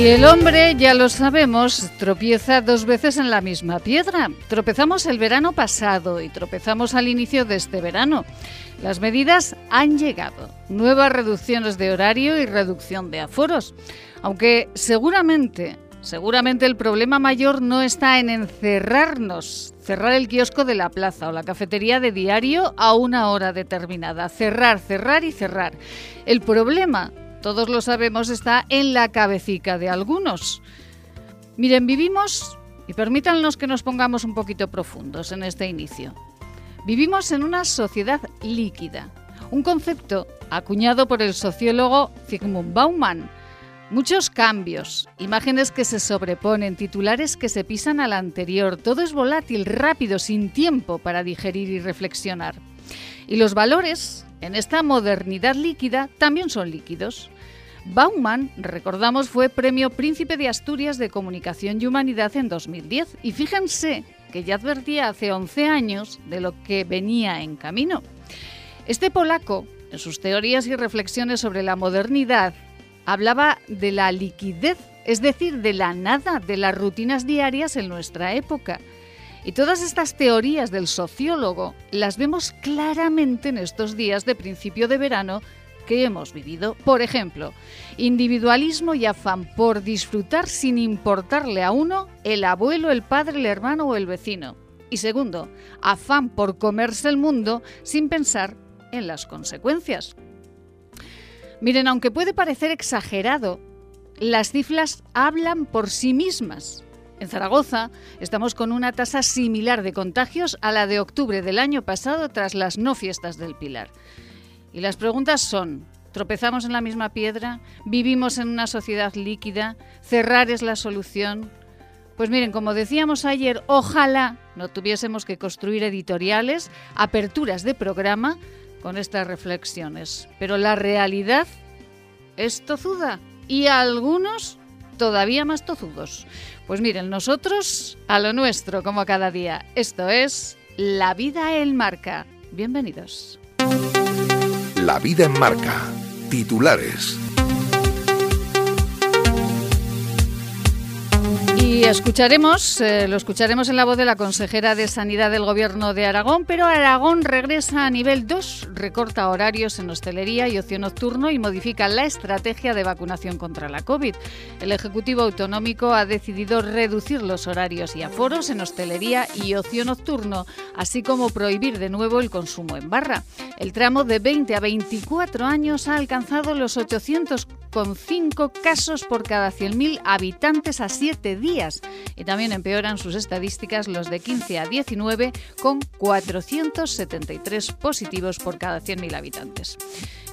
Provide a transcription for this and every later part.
Y el hombre, ya lo sabemos, tropieza dos veces en la misma piedra. Tropezamos el verano pasado y tropezamos al inicio de este verano. Las medidas han llegado. Nuevas reducciones de horario y reducción de aforos. Aunque seguramente, seguramente el problema mayor no está en encerrarnos, cerrar el kiosco de la plaza o la cafetería de diario a una hora determinada. Cerrar, cerrar y cerrar. El problema todos lo sabemos, está en la cabecica de algunos. Miren, vivimos, y permítanos que nos pongamos un poquito profundos en este inicio, vivimos en una sociedad líquida, un concepto acuñado por el sociólogo Zygmunt Bauman. Muchos cambios, imágenes que se sobreponen, titulares que se pisan al anterior, todo es volátil, rápido, sin tiempo para digerir y reflexionar. Y los valores en esta modernidad líquida también son líquidos. Bauman, recordamos, fue Premio Príncipe de Asturias de Comunicación y Humanidad en 2010 y fíjense que ya advertía hace 11 años de lo que venía en camino. Este polaco, en sus teorías y reflexiones sobre la modernidad, hablaba de la liquidez, es decir, de la nada, de las rutinas diarias en nuestra época. Y todas estas teorías del sociólogo las vemos claramente en estos días de principio de verano que hemos vivido. Por ejemplo, individualismo y afán por disfrutar sin importarle a uno el abuelo, el padre, el hermano o el vecino. Y segundo, afán por comerse el mundo sin pensar en las consecuencias. Miren, aunque puede parecer exagerado, las cifras hablan por sí mismas. En Zaragoza estamos con una tasa similar de contagios a la de octubre del año pasado tras las no fiestas del Pilar. Y las preguntas son, ¿tropezamos en la misma piedra? ¿Vivimos en una sociedad líquida? ¿Cerrar es la solución? Pues miren, como decíamos ayer, ojalá no tuviésemos que construir editoriales, aperturas de programa con estas reflexiones. Pero la realidad es tozuda y algunos todavía más tozudos. Pues miren, nosotros a lo nuestro, como cada día. Esto es La vida en marca. Bienvenidos. La vida en marca. Titulares. Y escucharemos, eh, lo escucharemos en la voz de la consejera de Sanidad del Gobierno de Aragón, pero Aragón regresa a nivel 2, recorta horarios en hostelería y ocio nocturno y modifica la estrategia de vacunación contra la COVID. El Ejecutivo Autonómico ha decidido reducir los horarios y aforos en hostelería y ocio nocturno, así como prohibir de nuevo el consumo en barra. El tramo de 20 a 24 años ha alcanzado los 800,5 casos por cada 100.000 habitantes a 7 días y también empeoran sus estadísticas los de 15 a 19 con 473 positivos por cada 100.000 habitantes.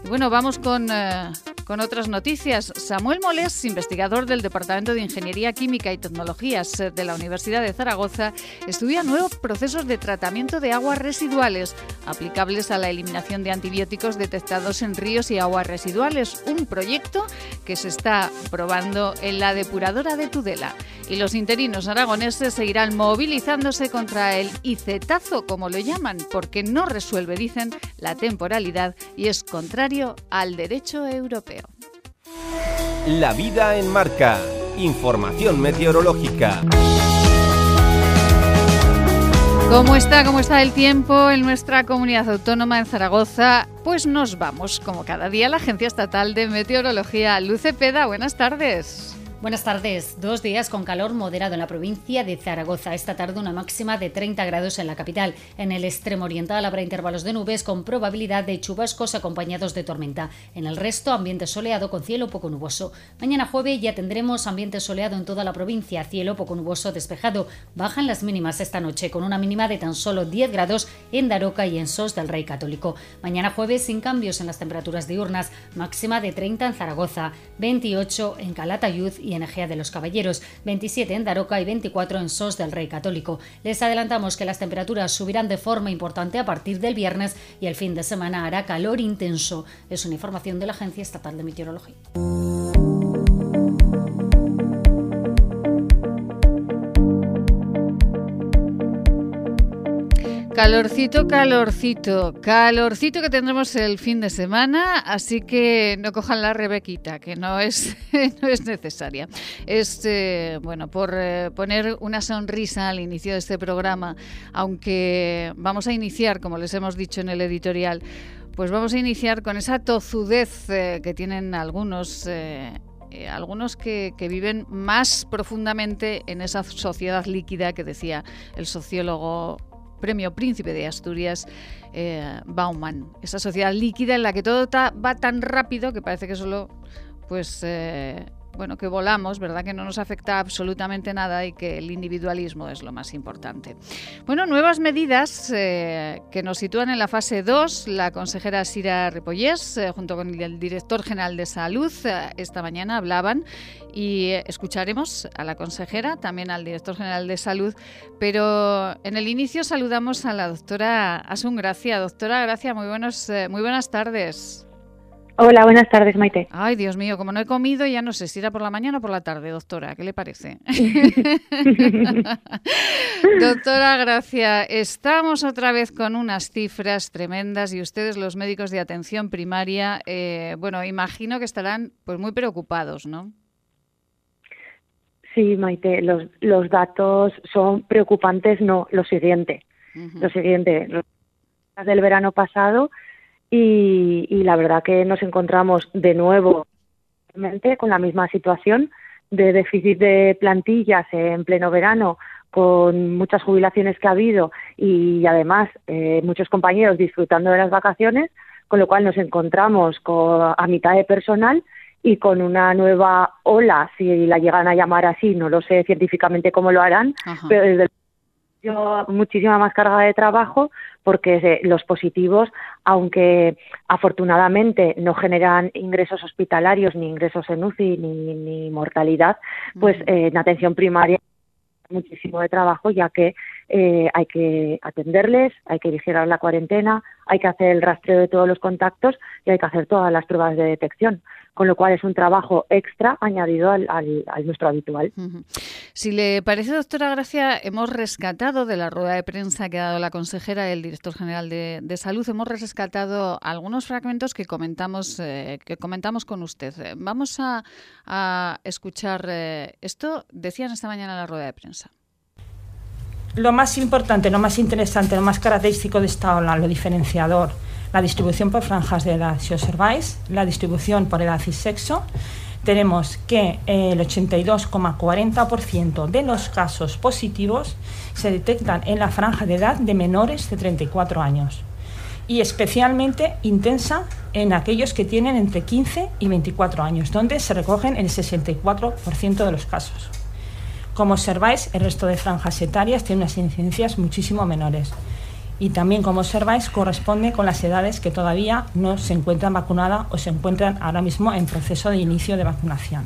Bueno, vamos con, eh, con otras noticias. Samuel Molés, investigador del Departamento de Ingeniería Química y Tecnologías eh, de la Universidad de Zaragoza, estudia nuevos procesos de tratamiento de aguas residuales aplicables a la eliminación de antibióticos detectados en ríos y aguas residuales, un proyecto que se está probando en la depuradora de Tudela. Y los interinos aragoneses seguirán movilizándose contra el icetazo, como lo llaman, porque no resuelve, dicen, la temporalidad y es contrario al derecho europeo. La vida en marca. Información meteorológica. ¿Cómo está? ¿Cómo está el tiempo en nuestra comunidad autónoma en Zaragoza? Pues nos vamos, como cada día, a la Agencia Estatal de Meteorología. Luce Peda, buenas tardes. Buenas tardes. Dos días con calor moderado en la provincia de Zaragoza. Esta tarde una máxima de 30 grados en la capital. En el extremo oriental habrá intervalos de nubes con probabilidad de chubascos acompañados de tormenta. En el resto ambiente soleado con cielo poco nuboso. Mañana jueves ya tendremos ambiente soleado en toda la provincia. Cielo poco nuboso despejado. Bajan las mínimas esta noche con una mínima de tan solo 10 grados en Daroca y en Sos del Rey Católico. Mañana jueves sin cambios en las temperaturas diurnas. Máxima de 30 en Zaragoza, 28 en Calatayud en Egea de los Caballeros, 27 en Daroca y 24 en Sos del Rey Católico. Les adelantamos que las temperaturas subirán de forma importante a partir del viernes y el fin de semana hará calor intenso. Es una información de la Agencia Estatal de Meteorología. Calorcito, calorcito, calorcito que tendremos el fin de semana, así que no cojan la rebequita, que no es, no es necesaria. Es, eh, bueno, por eh, poner una sonrisa al inicio de este programa, aunque vamos a iniciar, como les hemos dicho en el editorial, pues vamos a iniciar con esa tozudez eh, que tienen algunos algunos que, que, viven más profundamente en esa sociedad líquida que decía el sociólogo Premio Príncipe de Asturias, eh, Bauman. Esa sociedad líquida en la que todo va tan rápido que parece que solo pues eh, bueno, que volamos, ¿verdad? Que no nos afecta absolutamente nada y que el individualismo es lo más importante. Bueno, nuevas medidas eh, que nos sitúan en la fase 2. La consejera Sira Repollés, eh, junto con el director general de Salud, eh, esta mañana hablaban y escucharemos a la consejera, también al director general de Salud, pero en el inicio saludamos a la doctora Asun Gracia. Doctora Gracia, muy, buenos, muy buenas tardes. Hola, buenas tardes, Maite. Ay, Dios mío, como no he comido, ya no sé si era por la mañana o por la tarde, doctora. ¿Qué le parece? doctora Gracia, estamos otra vez con unas cifras tremendas y ustedes, los médicos de atención primaria, eh, bueno, imagino que estarán pues muy preocupados, ¿no? Sí, Maite, los, los datos son preocupantes, no, lo siguiente. Lo siguiente, del verano pasado y, la verdad que nos encontramos de nuevo con la misma situación de déficit de plantillas en pleno verano con muchas jubilaciones que ha habido y además eh, muchos compañeros disfrutando de las vacaciones, con lo cual nos encontramos con, a mitad de personal y con una nueva ola, si la llegan a llamar así, no lo sé científicamente cómo lo harán, pero desde muchísima más carga de trabajo porque los positivos, aunque afortunadamente no generan ingresos hospitalarios ni ingresos en UCI ni, mortalidad, pues eh, en atención primaria muchísimo de trabajo ya que eh, hay que atenderles, hay que vigilar la cuarentena, hay que hacer el rastreo de todos los contactos y hay que hacer todas las pruebas de detección, con lo cual es un trabajo extra añadido al, nuestro habitual. Si le parece, doctora Gracia, hemos rescatado de la rueda de prensa que ha dado la consejera y el director general de, Salud, hemos rescatado algunos fragmentos que comentamos, eh, que comentamos con usted. Vamos a, escuchar eh, esto, decían esta mañana en la rueda de prensa lo más importante, lo más interesante, lo más característico de esta ola, lo diferenciador, la distribución por franjas de edad. Si observáis, la distribución por edad y sexo, tenemos que el 82,40% de los casos positivos se detectan en la franja de edad de menores de 34 años y especialmente intensa en aquellos que tienen entre 15 y 24 años, donde se recogen el 64% de los casos. Como observáis, el resto de franjas etarias tiene unas incidencias muchísimo menores. Y también, como observáis, corresponde con las edades que todavía no se encuentran vacunadas o se encuentran ahora mismo en proceso de inicio de vacunación.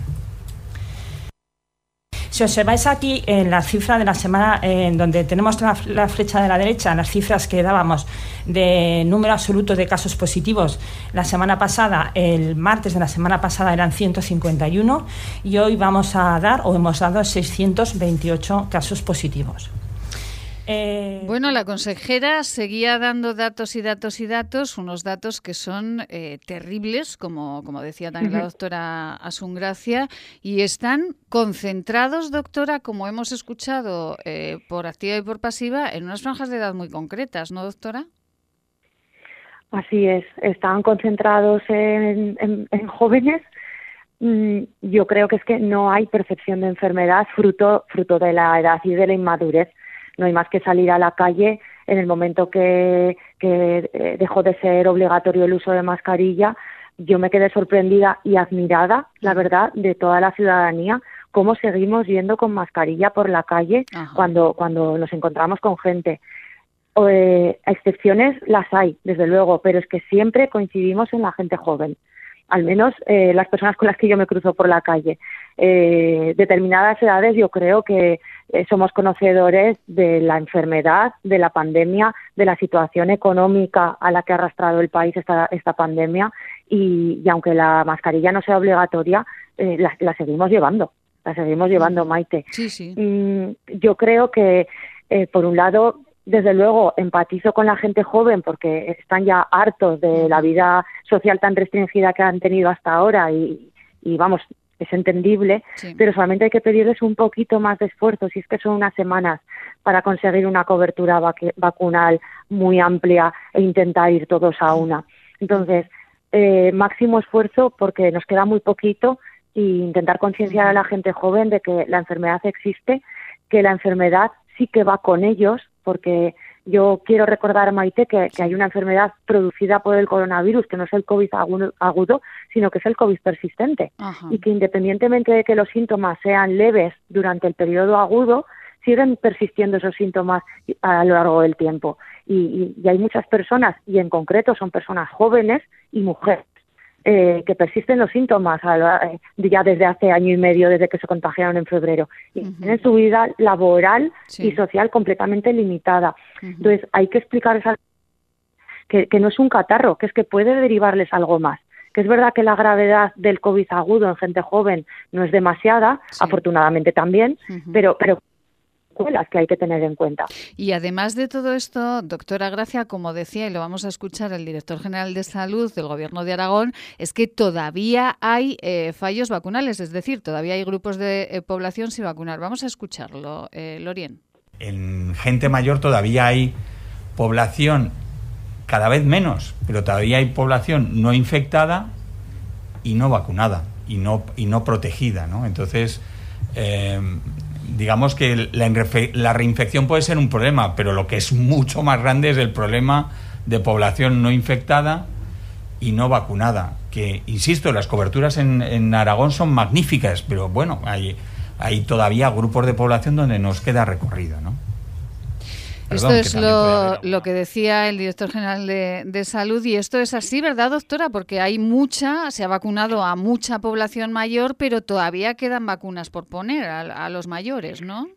Si observáis aquí en la cifra de la semana, en donde tenemos la, flecha de la derecha, las cifras que dábamos de número absoluto de casos positivos, la semana pasada, el martes de la semana pasada eran 151 y hoy vamos a dar o hemos dado 628 casos positivos. Eh, bueno, la consejera seguía dando datos y datos y datos, unos datos que son eh, terribles, como, como decía también la doctora Asungracia, y están concentrados, doctora, como hemos escuchado eh, por activa y por pasiva, en unas franjas de edad muy concretas, ¿no, doctora? Así es, están concentrados en, en jóvenes. Mm, yo creo que es que no hay percepción de enfermedad fruto, fruto de la edad y de la inmadurez no hay más que salir a la calle en el momento que, eh, dejó de ser obligatorio el uso de mascarilla. Yo me quedé sorprendida y admirada, la verdad, de toda la ciudadanía, cómo seguimos yendo con mascarilla por la calle cuando, cuando nos encontramos con gente. Eh, excepciones las hay, desde luego, pero es que siempre coincidimos en la gente joven al menos eh, las personas con las que yo me cruzo por la calle. Eh, determinadas edades yo creo que eh, somos conocedores de la enfermedad, de la pandemia, de la situación económica a la que ha arrastrado el país esta, esta pandemia y, aunque la mascarilla no sea obligatoria, la, seguimos llevando, la seguimos llevando, Maite. Sí, sí. Mm, yo creo que, por un lado, desde luego empatizo con la gente joven porque están ya hartos de la vida social tan restringida que han tenido hasta ahora y, vamos, es entendible, pero solamente hay que pedirles un poquito más de esfuerzo, si es que son unas semanas para conseguir una cobertura vacunal muy amplia e intentar ir todos a una. Entonces, eh, máximo esfuerzo porque nos queda muy poquito e intentar concienciar a la gente joven de que la enfermedad existe, que la enfermedad sí que va con ellos, porque yo quiero recordar, Maite, que, hay una enfermedad producida por el coronavirus, que no es el COVID agudo, sino que es el COVID persistente. Y que independientemente de que los síntomas sean leves durante el periodo agudo, siguen persistiendo esos síntomas a lo largo del tiempo. y hay muchas personas, y en concreto son personas jóvenes y mujeres, eh, que persisten los síntomas eh, ya desde hace año y medio, desde que se contagiaron en febrero. Y tienen su vida laboral y social completamente limitada. Entonces, hay que explicar que, que no es un catarro, que es que puede derivarles algo más. Que es verdad que la gravedad del COVID agudo en gente joven no es demasiada, afortunadamente también, pero, pero que hay que tener en cuenta. Y además de todo esto, doctora Gracia, como decía, y lo vamos a escuchar el director general de salud del Gobierno de Aragón, es que todavía hay eh, fallos vacunales, es decir, todavía hay grupos de eh, población sin vacunar. Vamos a escucharlo, eh, Lorien. En gente mayor todavía hay población cada vez menos, pero todavía hay población no infectada y no vacunada y no, y no protegida, ¿no? Entonces, digamos que la, reinfección puede ser un problema, pero lo que es mucho más grande es el problema de población no infectada y no vacunada. Que, insisto, las coberturas en, en Aragón son magníficas, pero bueno, hay, hay todavía grupos de población donde nos queda recorrido, ¿no? Esto es lo, que decía el director general de, salud y esto es así, ¿verdad, doctora? Porque hay mucha, se ha vacunado a mucha población mayor, pero todavía quedan vacunas por poner a, los mayores, ¿no?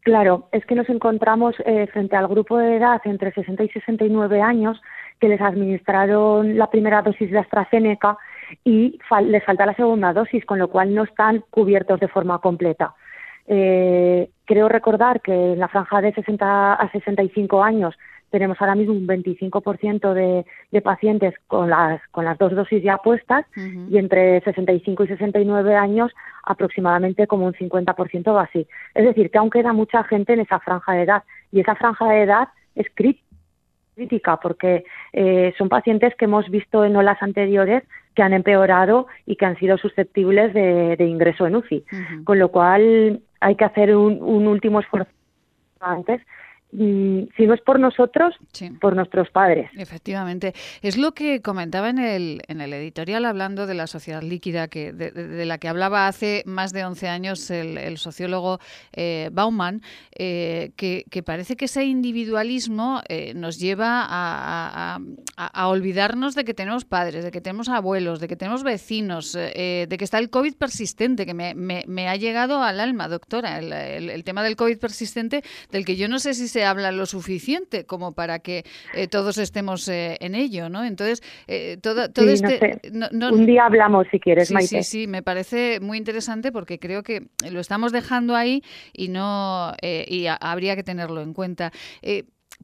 Claro, es que nos encontramos eh, frente al grupo de edad entre 60 y 69 años que les administraron la primera dosis de AstraZeneca y les falta la segunda dosis, con lo cual no están cubiertos de forma completa. Eh, creo recordar que en la franja de 60 a 65 años tenemos ahora mismo un 25% de, de pacientes con las, con las dos dosis ya puestas y entre 65 y 69 años aproximadamente como un 50% o así. Es decir, que aún queda mucha gente en esa franja de edad y esa franja de edad es crítica porque eh, son pacientes que hemos visto en olas anteriores que han empeorado y que han sido susceptibles de, ingreso en UCI. Con lo cual hay que hacer un, un último esfuerzo antes si no es por nosotros, por nuestros padres. Efectivamente. Es lo que comentaba en el, en el editorial hablando de la sociedad líquida, que de, la que hablaba hace más de 11 años el, sociólogo eh, Bauman, eh, que, parece que ese individualismo eh, nos lleva a, olvidarnos de que tenemos padres, de que tenemos abuelos, de que tenemos vecinos, de que está el COVID persistente, que me, me, ha llegado al alma, doctora, el, el tema del COVID persistente, del que yo no sé si se habla lo suficiente como para que eh, todos estemos eh, en ello, ¿no? Entonces, eh, todo, todo este... Un día hablamos si quieres, sí, Sí, sí, me parece muy interesante porque creo que lo estamos dejando ahí y no y habría que tenerlo en cuenta.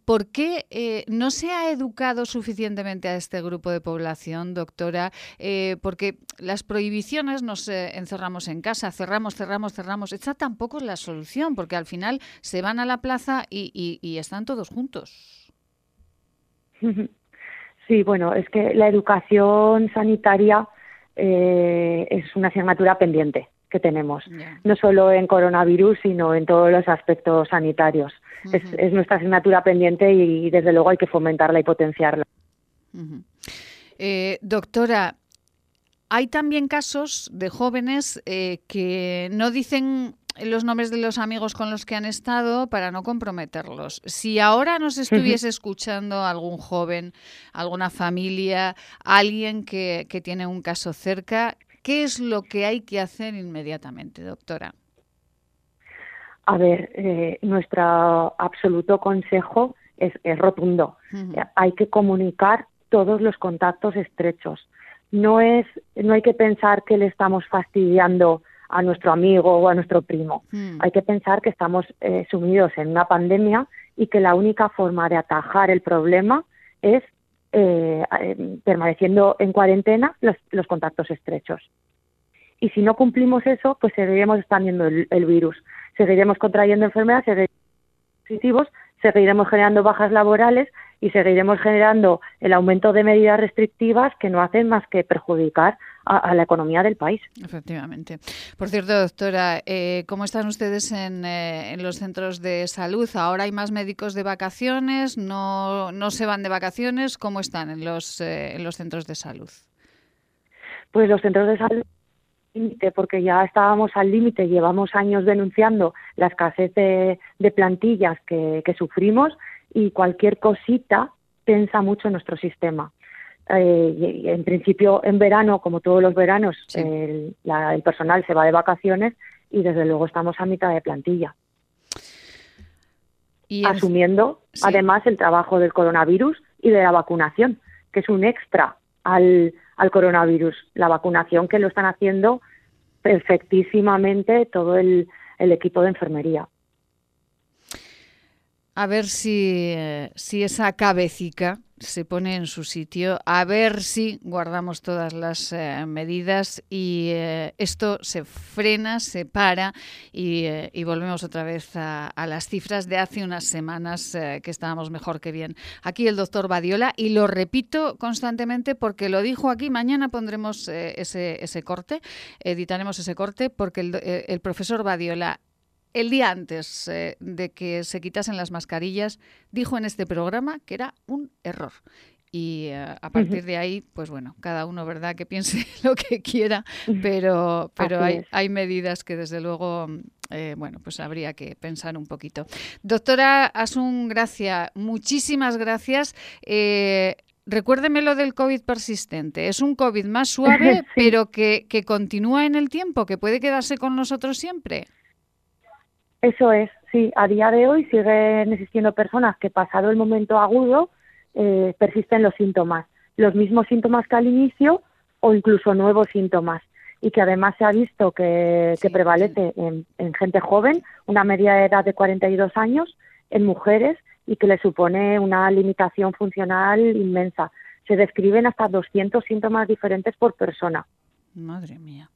¿Por qué eh, no se ha educado suficientemente a este grupo de población, doctora? Eh, porque las prohibiciones nos eh, encerramos en casa, cerramos, cerramos, cerramos. Esta tampoco es la solución, porque al final se van a la plaza y, están todos juntos. Sí, bueno, es que la educación sanitaria es una asignatura pendiente que tenemos, no solo en coronavirus, sino en todos los aspectos sanitarios. es, nuestra asignatura pendiente y, desde luego hay que fomentarla y potenciarla. Eh, doctora, hay también casos de jóvenes eh, que no dicen los nombres de los amigos con los que han estado para no comprometerlos. Si ahora nos estuviese escuchando algún joven, alguna familia, alguien que, que tiene un caso cerca, ¿Qué es lo que hay que hacer inmediatamente, doctora? A ver, eh, nuestro absoluto consejo es, rotundo. Hay que comunicar todos los contactos estrechos. No es, no hay que pensar que le estamos fastidiando a nuestro amigo o a nuestro primo. Hay que pensar que estamos eh, sumidos en una pandemia y que la única forma de atajar el problema es eh, eh, permaneciendo en cuarentena los, contactos estrechos. Y si no cumplimos eso, pues seguiremos expandiendo el, el virus, seguiremos contrayendo enfermedades, seguiremos positivos, seguiremos generando bajas laborales y seguiremos generando el aumento de medidas restrictivas que no hacen más que perjudicar a, la economía del país. Efectivamente. Por cierto, doctora, eh, ¿cómo están ustedes en, eh, en, los centros de salud? ¿Ahora hay más médicos de vacaciones? ¿No, no se van de vacaciones? ¿Cómo están en los, eh, en los centros de salud? Pues los centros de salud porque ya estábamos al límite, llevamos años denunciando la escasez de, de plantillas que, que, sufrimos y cualquier cosita tensa mucho nuestro sistema. Eh, en principio, en verano, como todos los veranos, el, personal se va de vacaciones y desde luego estamos a mitad de plantilla. Y Asumiendo además el trabajo del coronavirus y de la vacunación, que es un extra al, al coronavirus. La vacunación que lo están haciendo perfectísimamente todo el, el equipo de enfermería a ver si, eh, si esa cabecita se pone en su sitio, a ver si guardamos todas las eh, medidas y eh, esto se frena, se para y, volvemos otra vez a, las cifras de hace unas semanas que estábamos mejor que bien. Aquí el doctor Badiola y lo repito constantemente porque lo dijo aquí, mañana pondremos ese, ese corte, editaremos ese corte porque el, el profesor Badiola el día antes eh, de que se quitasen las mascarillas, dijo en este programa que era un error. Y eh, a partir de ahí, pues bueno, cada uno, ¿verdad?, que piense lo que quiera, pero, pero hay, hay, medidas que desde luego, eh, bueno, pues habría que pensar un poquito. Doctora Asun Gracia, muchísimas gracias. Recuérdeme lo del COVID persistente. Es un COVID más suave, pero que, que continúa en el tiempo, que puede quedarse con nosotros siempre. Eso es, sí. A día de hoy siguen existiendo personas que pasado el momento agudo eh, persisten los síntomas, los mismos síntomas que al inicio o incluso nuevos síntomas y que además se ha visto que, prevalece en, en, gente joven, una media de edad de 42 años, en mujeres y que le supone una limitación funcional inmensa. Se describen hasta 200 síntomas diferentes por persona. Madre mía.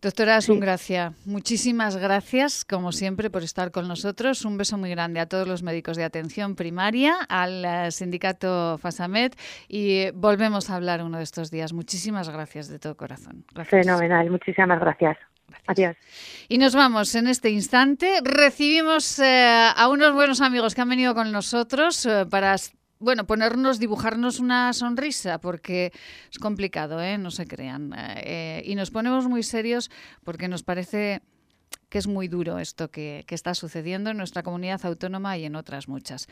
Doctora Asungracia, muchísimas gracias, como siempre, por estar con nosotros. Un beso muy grande a todos los médicos de atención primaria, al eh, sindicato FASAMED y eh, volvemos a hablar uno de estos días. Muchísimas gracias de todo corazón. Fenomenal, muchísimas gracias. Adiós. Y nos vamos en este instante. Recibimos eh, a unos buenos amigos que han venido con nosotros para bueno, ponernos, dibujarnos una sonrisa, porque es complicado, ¿eh? no se crean. Eh, y nos ponemos muy serios porque nos parece que es muy duro esto que, que, está sucediendo en nuestra comunidad autónoma y en otras muchas.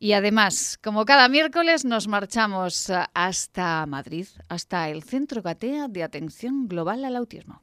Y además, como cada miércoles, nos marchamos hasta Madrid, hasta el Centro Gatea de Atención Global al Autismo.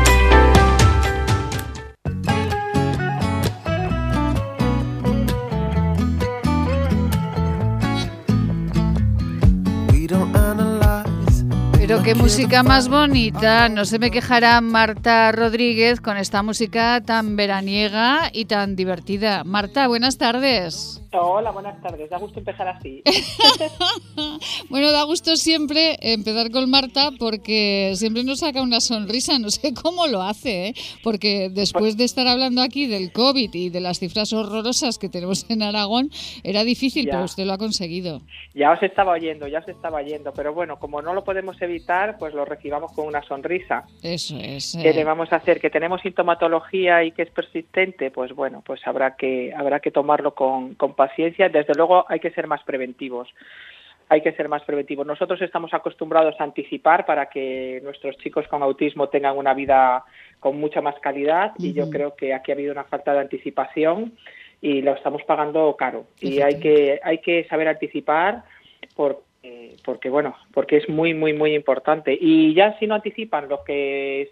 Qué música más bonita. No se me quejará Marta Rodríguez con esta música tan veraniega y tan divertida. Marta, buenas tardes. Hola, buenas tardes. Da gusto empezar así. bueno, da gusto siempre empezar con Marta porque siempre nos saca una sonrisa. No sé cómo lo hace, ¿eh? porque después de estar hablando aquí del COVID y de las cifras horrorosas que tenemos en Aragón, era difícil, pero usted lo ha conseguido. Ya os estaba oyendo, ya os estaba oyendo, pero bueno, como no lo podemos evitar, pues lo recibamos con una sonrisa. Eso es. ¿Qué le vamos a hacer? Que tenemos sintomatología y que es persistente, pues bueno, pues habrá que habrá que tomarlo con, con paciencia, desde luego hay que ser más preventivos. Hay que ser más preventivos. Nosotros estamos acostumbrados a anticipar para que nuestros chicos con autismo tengan una vida con mucha más calidad y yo creo que aquí ha habido una falta de anticipación y lo estamos pagando caro. Y hay que, hay que saber anticipar por, eh, porque bueno, porque es muy, muy, muy importante. Y ya si no anticipan los que,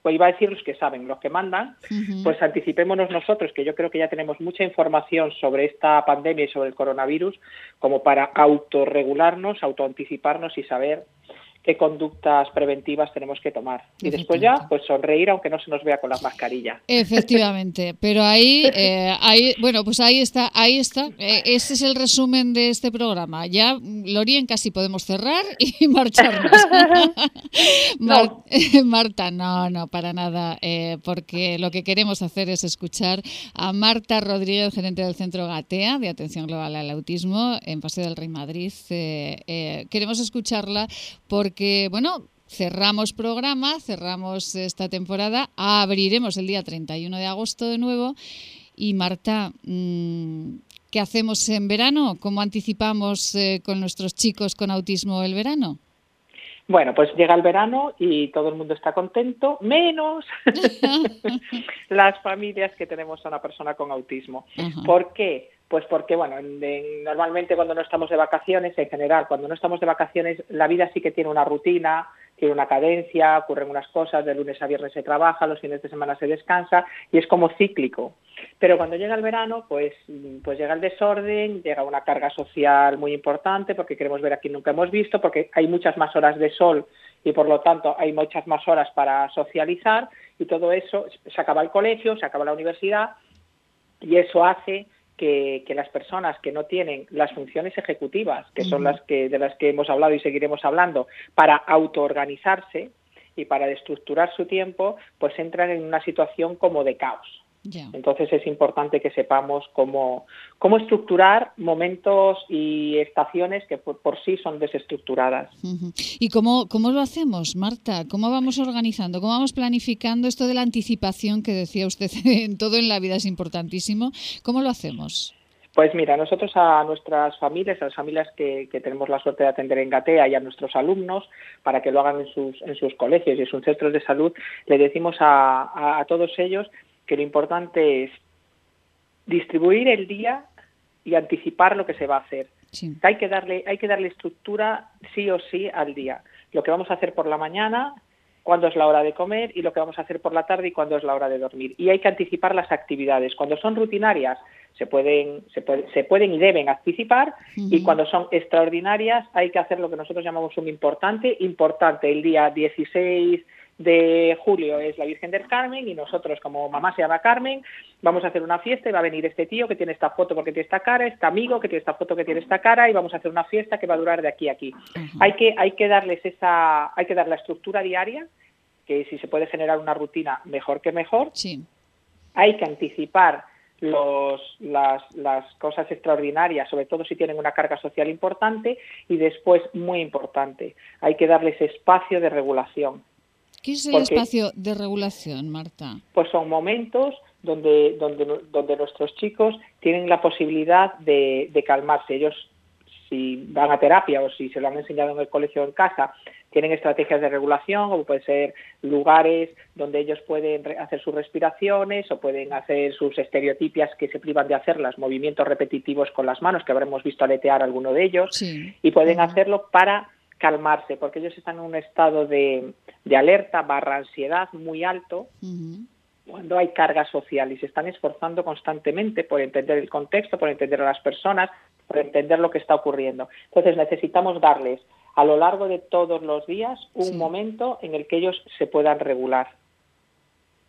pues iba a decir los que saben, los que mandan, pues anticipémonos nosotros, que yo creo que ya tenemos mucha información sobre esta pandemia y sobre el coronavirus, como para autorregularnos, autoanticiparnos y saber qué conductas preventivas tenemos que tomar. Y después ya, pues sonreír aunque no se nos vea con la mascarilla. Efectivamente, pero ahí, eh, ahí bueno, pues ahí está, ahí está. Eh, este es el resumen de este programa. Ya, Lorien, casi podemos cerrar y marcharnos. Marta, no, no, para nada, eh, porque lo que queremos hacer es escuchar a Marta Rodríguez, gerente del Centro Gatea de Atención Global al Autismo en Paseo del Rey Madrid. queremos escucharla porque que, bueno, cerramos programa, cerramos esta temporada, abriremos el día 31 de agosto de nuevo. Y Marta, mm, ¿qué hacemos en verano? ¿Cómo anticipamos eh, con nuestros chicos con autismo el verano? Bueno, pues llega el verano y todo el mundo está contento, menos las familias que tenemos a una persona con autismo. ¿Por qué? Pues porque, bueno, normalmente cuando no estamos de vacaciones, en general, cuando no estamos de vacaciones, la vida sí que tiene una rutina, tiene una cadencia, ocurren unas cosas, de lunes a viernes se trabaja, los fines de semana se descansa y es como cíclico. Pero cuando llega el verano, pues, pues llega el desorden, llega una carga social muy importante porque queremos ver a quien nunca hemos visto, porque hay muchas más horas de sol y por lo tanto hay muchas más horas para socializar y todo eso, se acaba el colegio, se acaba la universidad y eso hace que, las personas que no tienen las funciones ejecutivas, que son las que de las que hemos hablado y seguiremos hablando, para autoorganizarse y para estructurar su tiempo, pues entran en una situación como de caos. Entonces es importante que sepamos cómo, cómo estructurar momentos y estaciones que por, sí son desestructuradas. ¿Y cómo, cómo lo hacemos, Marta? ¿Cómo vamos organizando? ¿Cómo vamos planificando esto de la anticipación que decía usted en todo en la vida es importantísimo? ¿Cómo lo hacemos? Pues mira, nosotros a nuestras familias, a las familias que, tenemos la suerte de atender en Gatea y a nuestros alumnos, para que lo hagan en sus, en sus colegios y en sus centros de salud, le decimos a todos ellos que lo importante es distribuir el día y anticipar lo que se va a hacer. Hay que darle hay que darle estructura sí o sí al día. Lo que vamos a hacer por la mañana, cuándo es la hora de comer y lo que vamos a hacer por la tarde y cuándo es la hora de dormir. Y hay que anticipar las actividades. Cuando son rutinarias se pueden se, se pueden y deben anticipar y cuando son extraordinarias hay que hacer lo que nosotros llamamos un importante, importante el día 16 de julio es la Virgen del Carmen y nosotros, como mamá se llama Carmen, vamos a hacer una fiesta y va a venir este tío que tiene esta foto porque tiene esta cara, este amigo que tiene esta foto que tiene esta cara y vamos a hacer una fiesta que va a durar de aquí a aquí. Hay que hay que darles esa hay que dar la estructura diaria que si se puede generar una rutina mejor que mejor. Sí. Hay que anticipar los, las, las, cosas extraordinarias, sobre todo si tienen una carga social importante, y después, muy importante, hay que darles espacio de regulación. ¿Qué es el espacio de regulación, Marta? Pues son momentos donde, donde, donde nuestros chicos tienen la posibilidad de, calmarse. Ellos, si van a terapia o si se lo han enseñado en el colegio o en casa, tienen estrategias de regulación o pueden ser lugares donde ellos pueden hacer sus respiraciones o pueden hacer sus estereotipias que se privan de hacerlas, movimientos repetitivos con las manos, que habremos visto aletear alguno de ellos, y pueden hacerlo para calmarse, porque ellos están en un estado de, alerta barra ansiedad muy alto cuando hay carga social y se están esforzando constantemente por entender el contexto, por entender a las personas, por entender lo que está ocurriendo. Entonces necesitamos darles a lo largo de todos los días un momento en el que ellos se puedan regular.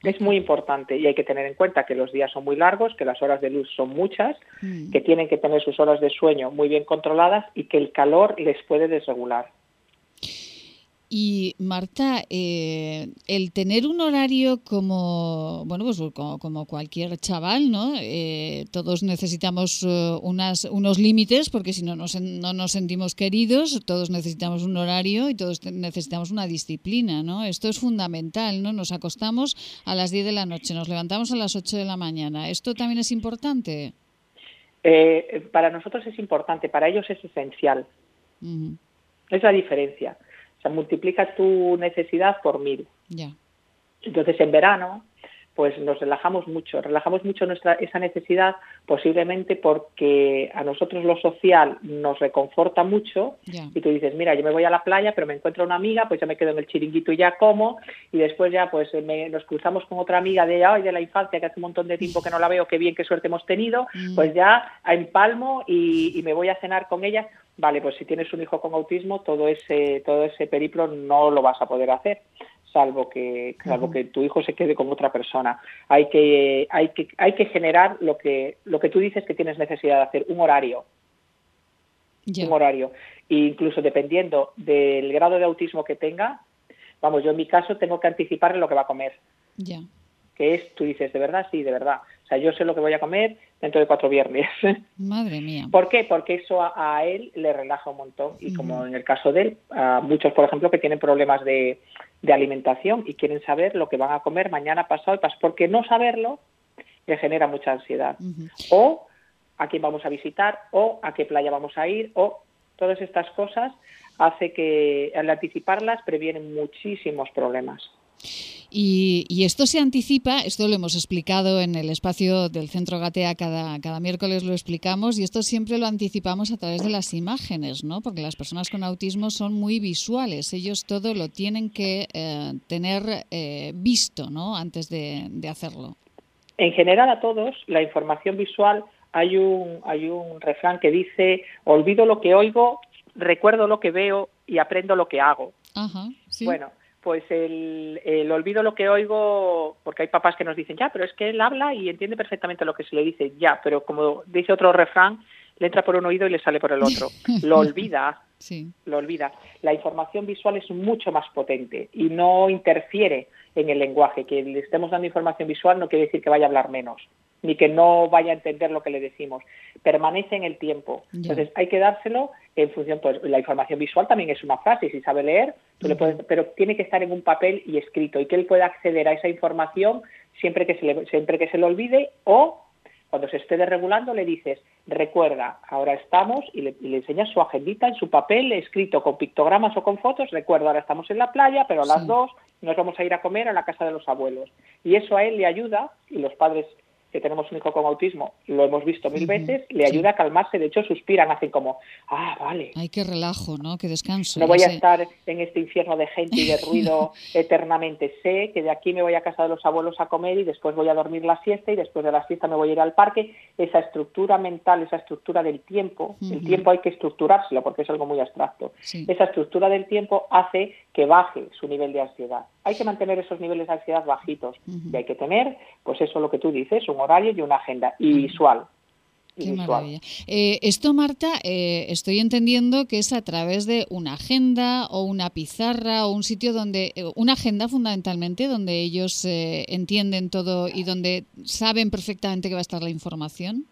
Es muy importante y hay que tener en cuenta que los días son muy largos, que las horas de luz son muchas, mm. que tienen que tener sus horas de sueño muy bien controladas y que el calor les puede desregular. Y Marta, eh, el tener un horario como bueno pues como, cualquier chaval, ¿no? Eh, todos necesitamos uh, unas, unos límites porque si no nos, no nos sentimos queridos, todos necesitamos un horario y todos necesitamos una disciplina, ¿no? Esto es fundamental, ¿no? Nos acostamos a las 10 de la noche, nos levantamos a las 8 de la mañana. ¿Esto también es importante? Eh, para nosotros es importante, para ellos es esencial. Es la diferencia. Sea, multiplica tu necesidad por mil. Ya. Entonces, en verano, pues nos relajamos mucho, relajamos mucho nuestra esa necesidad posiblemente porque a nosotros lo social nos reconforta mucho y tú dices, mira, yo me voy a la playa, pero me encuentro una amiga, pues ya me quedo en el chiringuito y ya como y después ya pues nos cruzamos con otra amiga de hoy de la infancia que hace un montón de tiempo que no la veo, qué bien, qué suerte hemos tenido, mm. pues ya empalmo y, y me voy a cenar con ella. Vale, pues si tienes un hijo con autismo, todo ese todo ese periplo no lo vas a poder hacer salvo que salvo que tu hijo se quede con otra persona. Hay que hay que hay que generar lo que lo que tú dices que tienes necesidad de hacer, un horario. Un horario. E incluso dependiendo del grado de autismo que tenga, vamos, yo en mi caso tengo que anticiparle lo que va a comer. Ya. Que es, tú dices, ¿de verdad? Sí, de verdad. O sea, yo sé lo que voy a comer dentro de cuatro viernes. Madre mía. ¿Por qué? Porque eso a, él le relaja un montón. Y como en el caso de él, a muchos, por ejemplo, que tienen problemas de, de alimentación y quieren saber lo que van a comer mañana, pasado y pasado, porque no saberlo le genera mucha ansiedad. O a quién vamos a visitar, o a qué playa vamos a ir, o todas estas cosas hace que al anticiparlas previenen muchísimos problemas. Y, esto se anticipa, esto lo hemos explicado en el espacio del Centro Gatea, cada, cada miércoles lo explicamos, y esto siempre lo anticipamos a través de las imágenes, ¿no? Porque las personas con autismo son muy visuales, ellos todo lo tienen que eh, tener eh, visto, ¿no? Antes de, hacerlo. En general a todos, la información visual, hay un, hay un refrán que dice, olvido lo que oigo, recuerdo lo que veo y aprendo lo que hago. Ajá, sí. Bueno, pues el, el, olvido lo que oigo, porque hay papás que nos dicen, ya, pero es que él habla y entiende perfectamente lo que se le dice, ya, pero como dice otro refrán, le entra por un oído y le sale por el otro. Lo olvida, sí. lo olvida. La información visual es mucho más potente y no interfiere en el lenguaje. Que le estemos dando información visual no quiere decir que vaya a hablar menos ni que no vaya a entender lo que le decimos. Permanece en el tiempo. Entonces, hay que dárselo en función, pues la información visual también es una frase, si sabe leer, tú le puedes, pero tiene que estar en un papel y escrito y que él pueda acceder a esa información siempre que se le, siempre que se le olvide o cuando se esté desregulando le dices, recuerda, ahora estamos y le, y le, enseñas su agendita en su papel escrito con pictogramas o con fotos, recuerda, ahora estamos en la playa, pero a las dos nos vamos a ir a comer a la casa de los abuelos. Y eso a él le ayuda, y los padres que tenemos un hijo con autismo, lo hemos visto mil veces, le ayuda a calmarse, de hecho suspiran, hacen como, ah, vale. Ay, qué relajo, ¿no? Qué descanso. No voy a estar en este infierno de gente y de ruido eternamente. Sé que de aquí me voy a casa de los abuelos a comer y después voy a dormir la siesta y después de la siesta me voy a ir al parque. Esa estructura mental, esa estructura del tiempo, el tiempo hay que estructurárselo porque es algo muy abstracto. Esa estructura del tiempo hace que baje su nivel de ansiedad. Hay que mantener esos niveles de ansiedad bajitos y hay que tener, pues eso lo que tú dices, un horario y una agenda y visual. Qué maravilla. Eh, esto, Marta, eh, estoy entendiendo que es a través de una agenda o una pizarra o un sitio donde, eh, una agenda fundamentalmente, donde ellos entienden todo y donde saben perfectamente que va a estar la información.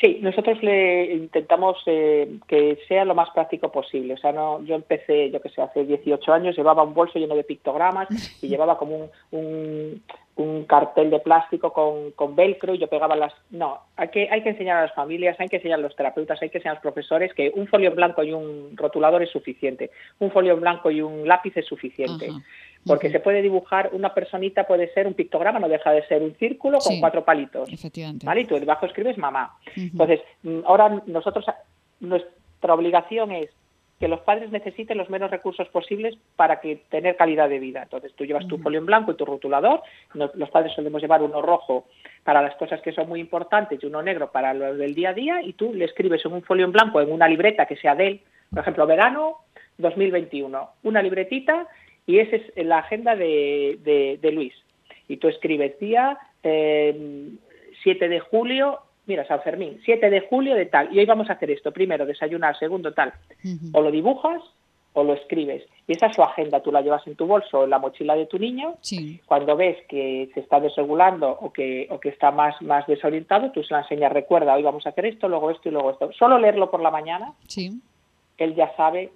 Sí, nosotros le intentamos que sea lo más práctico posible. O sea, no, yo empecé, yo que sé, hace 18 años, llevaba un bolso lleno de pictogramas y llevaba como un, un cartel de plástico con, con, velcro y yo pegaba las... No, hay que, hay que enseñar a las familias, hay que enseñar a los terapeutas, hay que enseñar a los profesores que un folio blanco y un rotulador es suficiente, un folio blanco y un lápiz es suficiente. Porque se puede dibujar, una personita puede ser un pictograma, no deja de ser un círculo con cuatro palitos. ¿vale? Y tú debajo escribes mamá. Entonces, mm, ahora nosotros, nuestra obligación es que los padres necesiten los menos recursos posibles para que tener calidad de vida. Entonces tú llevas tu folio en blanco y tu rotulador, los padres solemos llevar uno rojo para las cosas que son muy importantes y uno negro para lo del día a día y tú le escribes en un folio en blanco en una libreta que sea de él, por ejemplo, verano 2021, una libretita y esa es la agenda de, de, Luis. Y tú escribes día eh, 7 de julio mira, San Fermín, 7 de julio de tal, y hoy vamos a hacer esto, primero desayunar, segundo tal, o lo dibujas o lo escribes. Y esa es su agenda, tú la llevas en tu bolso, en la mochila de tu niño, cuando ves que se está desregulando o que, o que está más, más desorientado, tú se la enseñas, recuerda, hoy vamos a hacer esto, luego esto y luego esto. Solo leerlo por la mañana, él ya sabe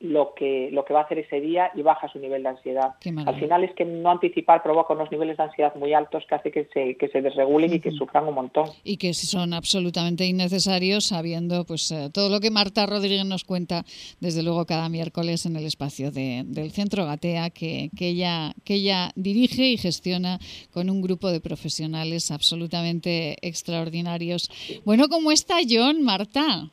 lo que, lo que va a hacer ese día y baja su nivel de ansiedad. Al final es que no anticipar provoca unos niveles de ansiedad muy altos que hace que se, que se desregulen y que sufran un montón. Y que son absolutamente innecesarios sabiendo pues eh, todo lo que Marta Rodríguez nos cuenta desde luego cada miércoles en el espacio del Centro Gatea que, que, ella, que ella dirige y gestiona con un grupo de profesionales absolutamente extraordinarios. Bueno, ¿cómo está John, Marta?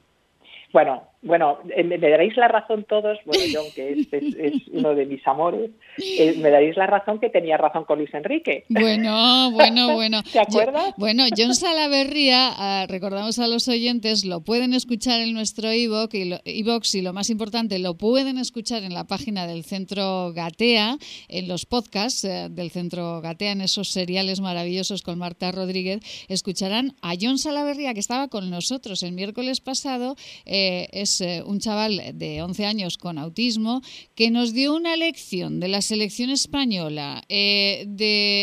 Bueno, bueno, eh, me daréis la razón todos, bueno, John, que es, uno de mis amores, eh, me daréis la razón que tenía razón con Luis Enrique. Bueno, bueno, bueno. ¿Te acuerdas? bueno, John Salaverría, ah, recordamos a los oyentes, lo pueden escuchar en nuestro iVoox y, lo, y lo más importante, lo pueden escuchar en la página del Centro Gatea, en los podcasts eh, del Centro Gatea, en esos seriales maravillosos con Marta Rodríguez, escucharán a John Salaverría, que estaba con nosotros el miércoles pasado, es eh, un chaval de 11 años con autismo que nos dio una lección de la selección española, eh,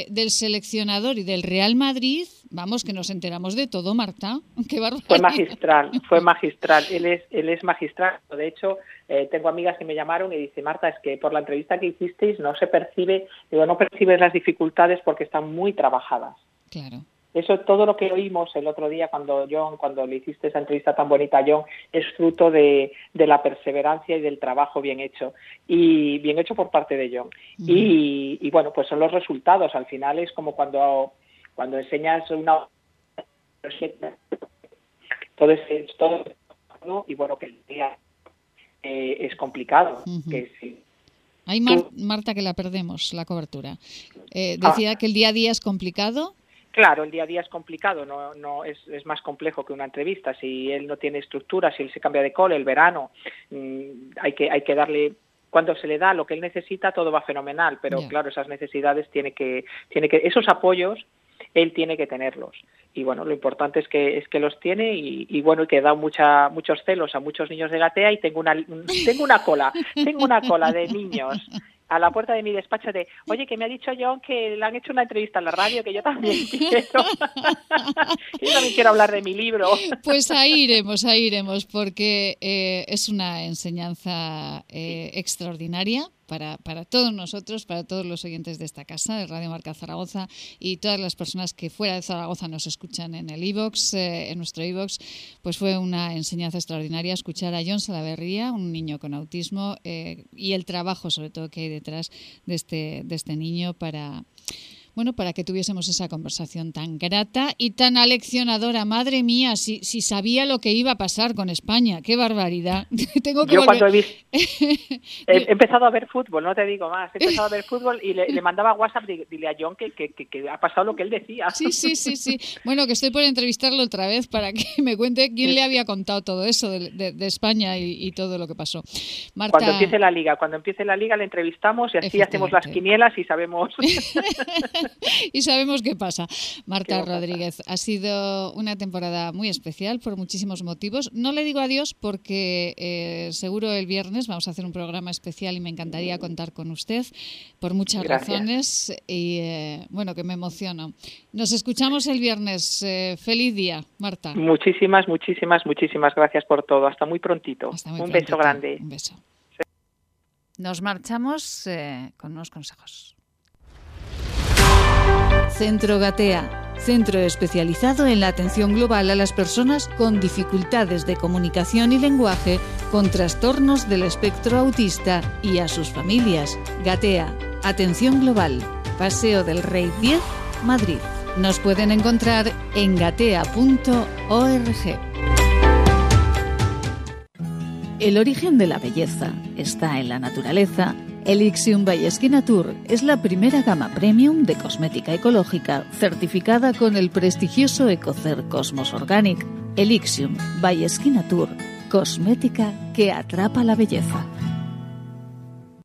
del seleccionador y del Real Madrid. Vamos, que nos enteramos de todo, Marta. Qué fue magistral, fue magistral. Él es, él es magistral. De hecho, eh, tengo amigas que me llamaron y dice Marta, es que por la entrevista que hicisteis no se percibe, digo, no percibes las dificultades porque están muy trabajadas. Claro. Eso, todo lo que oímos el otro día cuando John, cuando le hiciste esa entrevista tan bonita a John, es fruto de, la perseverancia y del trabajo bien hecho. Y bien hecho por parte de John. y, bueno, pues son los resultados. Al final es como cuando, cuando enseñas una... Todo es todo y bueno, que el día eh, es complicado. que Hay Marta que la perdemos, la cobertura. Eh, decía ah. que el día a día es complicado. Claro, el día a día es complicado, no, no es, es, más complejo que una entrevista. Si él no tiene estructura, si él se cambia de cole, el verano, mm, hay que hay que darle cuando se le da lo que él necesita todo va fenomenal, pero claro esas necesidades tiene que tiene que esos apoyos él tiene que tenerlos. Y bueno lo importante es que es que los tiene y, y bueno y que da mucha muchos celos a muchos niños de Gatea y tengo una tengo una cola tengo una cola de niños a la puerta de mi despacho de, oye, que me ha dicho John que le han hecho una entrevista en la radio, que yo también quiero, yo también quiero hablar de mi libro. Pues ahí iremos, ahí iremos, porque eh, es una enseñanza eh, extraordinaria para, para, todos nosotros, para todos los oyentes de esta casa, de Radio Marca Zaragoza y todas las personas que fuera de Zaragoza nos escuchan en el iVox, eh, en nuestro iVox, pues fue una enseñanza extraordinaria escuchar a John Salaverría, un niño con autismo, eh, y el trabajo sobre todo que hay detrás de este, de este niño para bueno, para que tuviésemos esa conversación tan grata y tan aleccionadora. Madre mía, si, si sabía lo que iba a pasar con España, qué barbaridad. Tengo que Yo cuando he, he, empezado a ver fútbol, no te digo más, he empezado a ver fútbol y le, mandaba WhatsApp, dile a John que, que, ha pasado lo que él decía. Sí, sí, sí, sí. Bueno, que estoy por entrevistarlo otra vez para que me cuente quién le había contado todo eso de, España y, todo lo que pasó. Cuando empiece la liga, cuando empiece la liga le entrevistamos y así hacemos las quinielas y sabemos... y sabemos qué pasa. Marta Rodríguez, ha sido una temporada muy especial por muchísimos motivos. No le digo adiós porque eh, seguro el viernes vamos a hacer un programa especial y me encantaría contar con usted por muchas razones y eh, bueno, que me emociono. Nos escuchamos el viernes. Eh, feliz día, Marta. Muchísimas, muchísimas, muchísimas gracias por todo. Hasta muy prontito. un beso grande. Un beso. Nos marchamos con unos consejos. Centro Gatea, centro especializado en la atención global a las personas con dificultades de comunicación y lenguaje, con trastornos del espectro autista y a sus familias. Gatea, atención global, Paseo del Rey 10, Madrid. Nos pueden encontrar en gatea.org. El origen de la belleza está en la naturaleza Elixium by Tour es la primera gama premium de cosmética ecológica certificada con el prestigioso Ecocer Cosmos Organic. Elixium by Tour, cosmética que atrapa la belleza.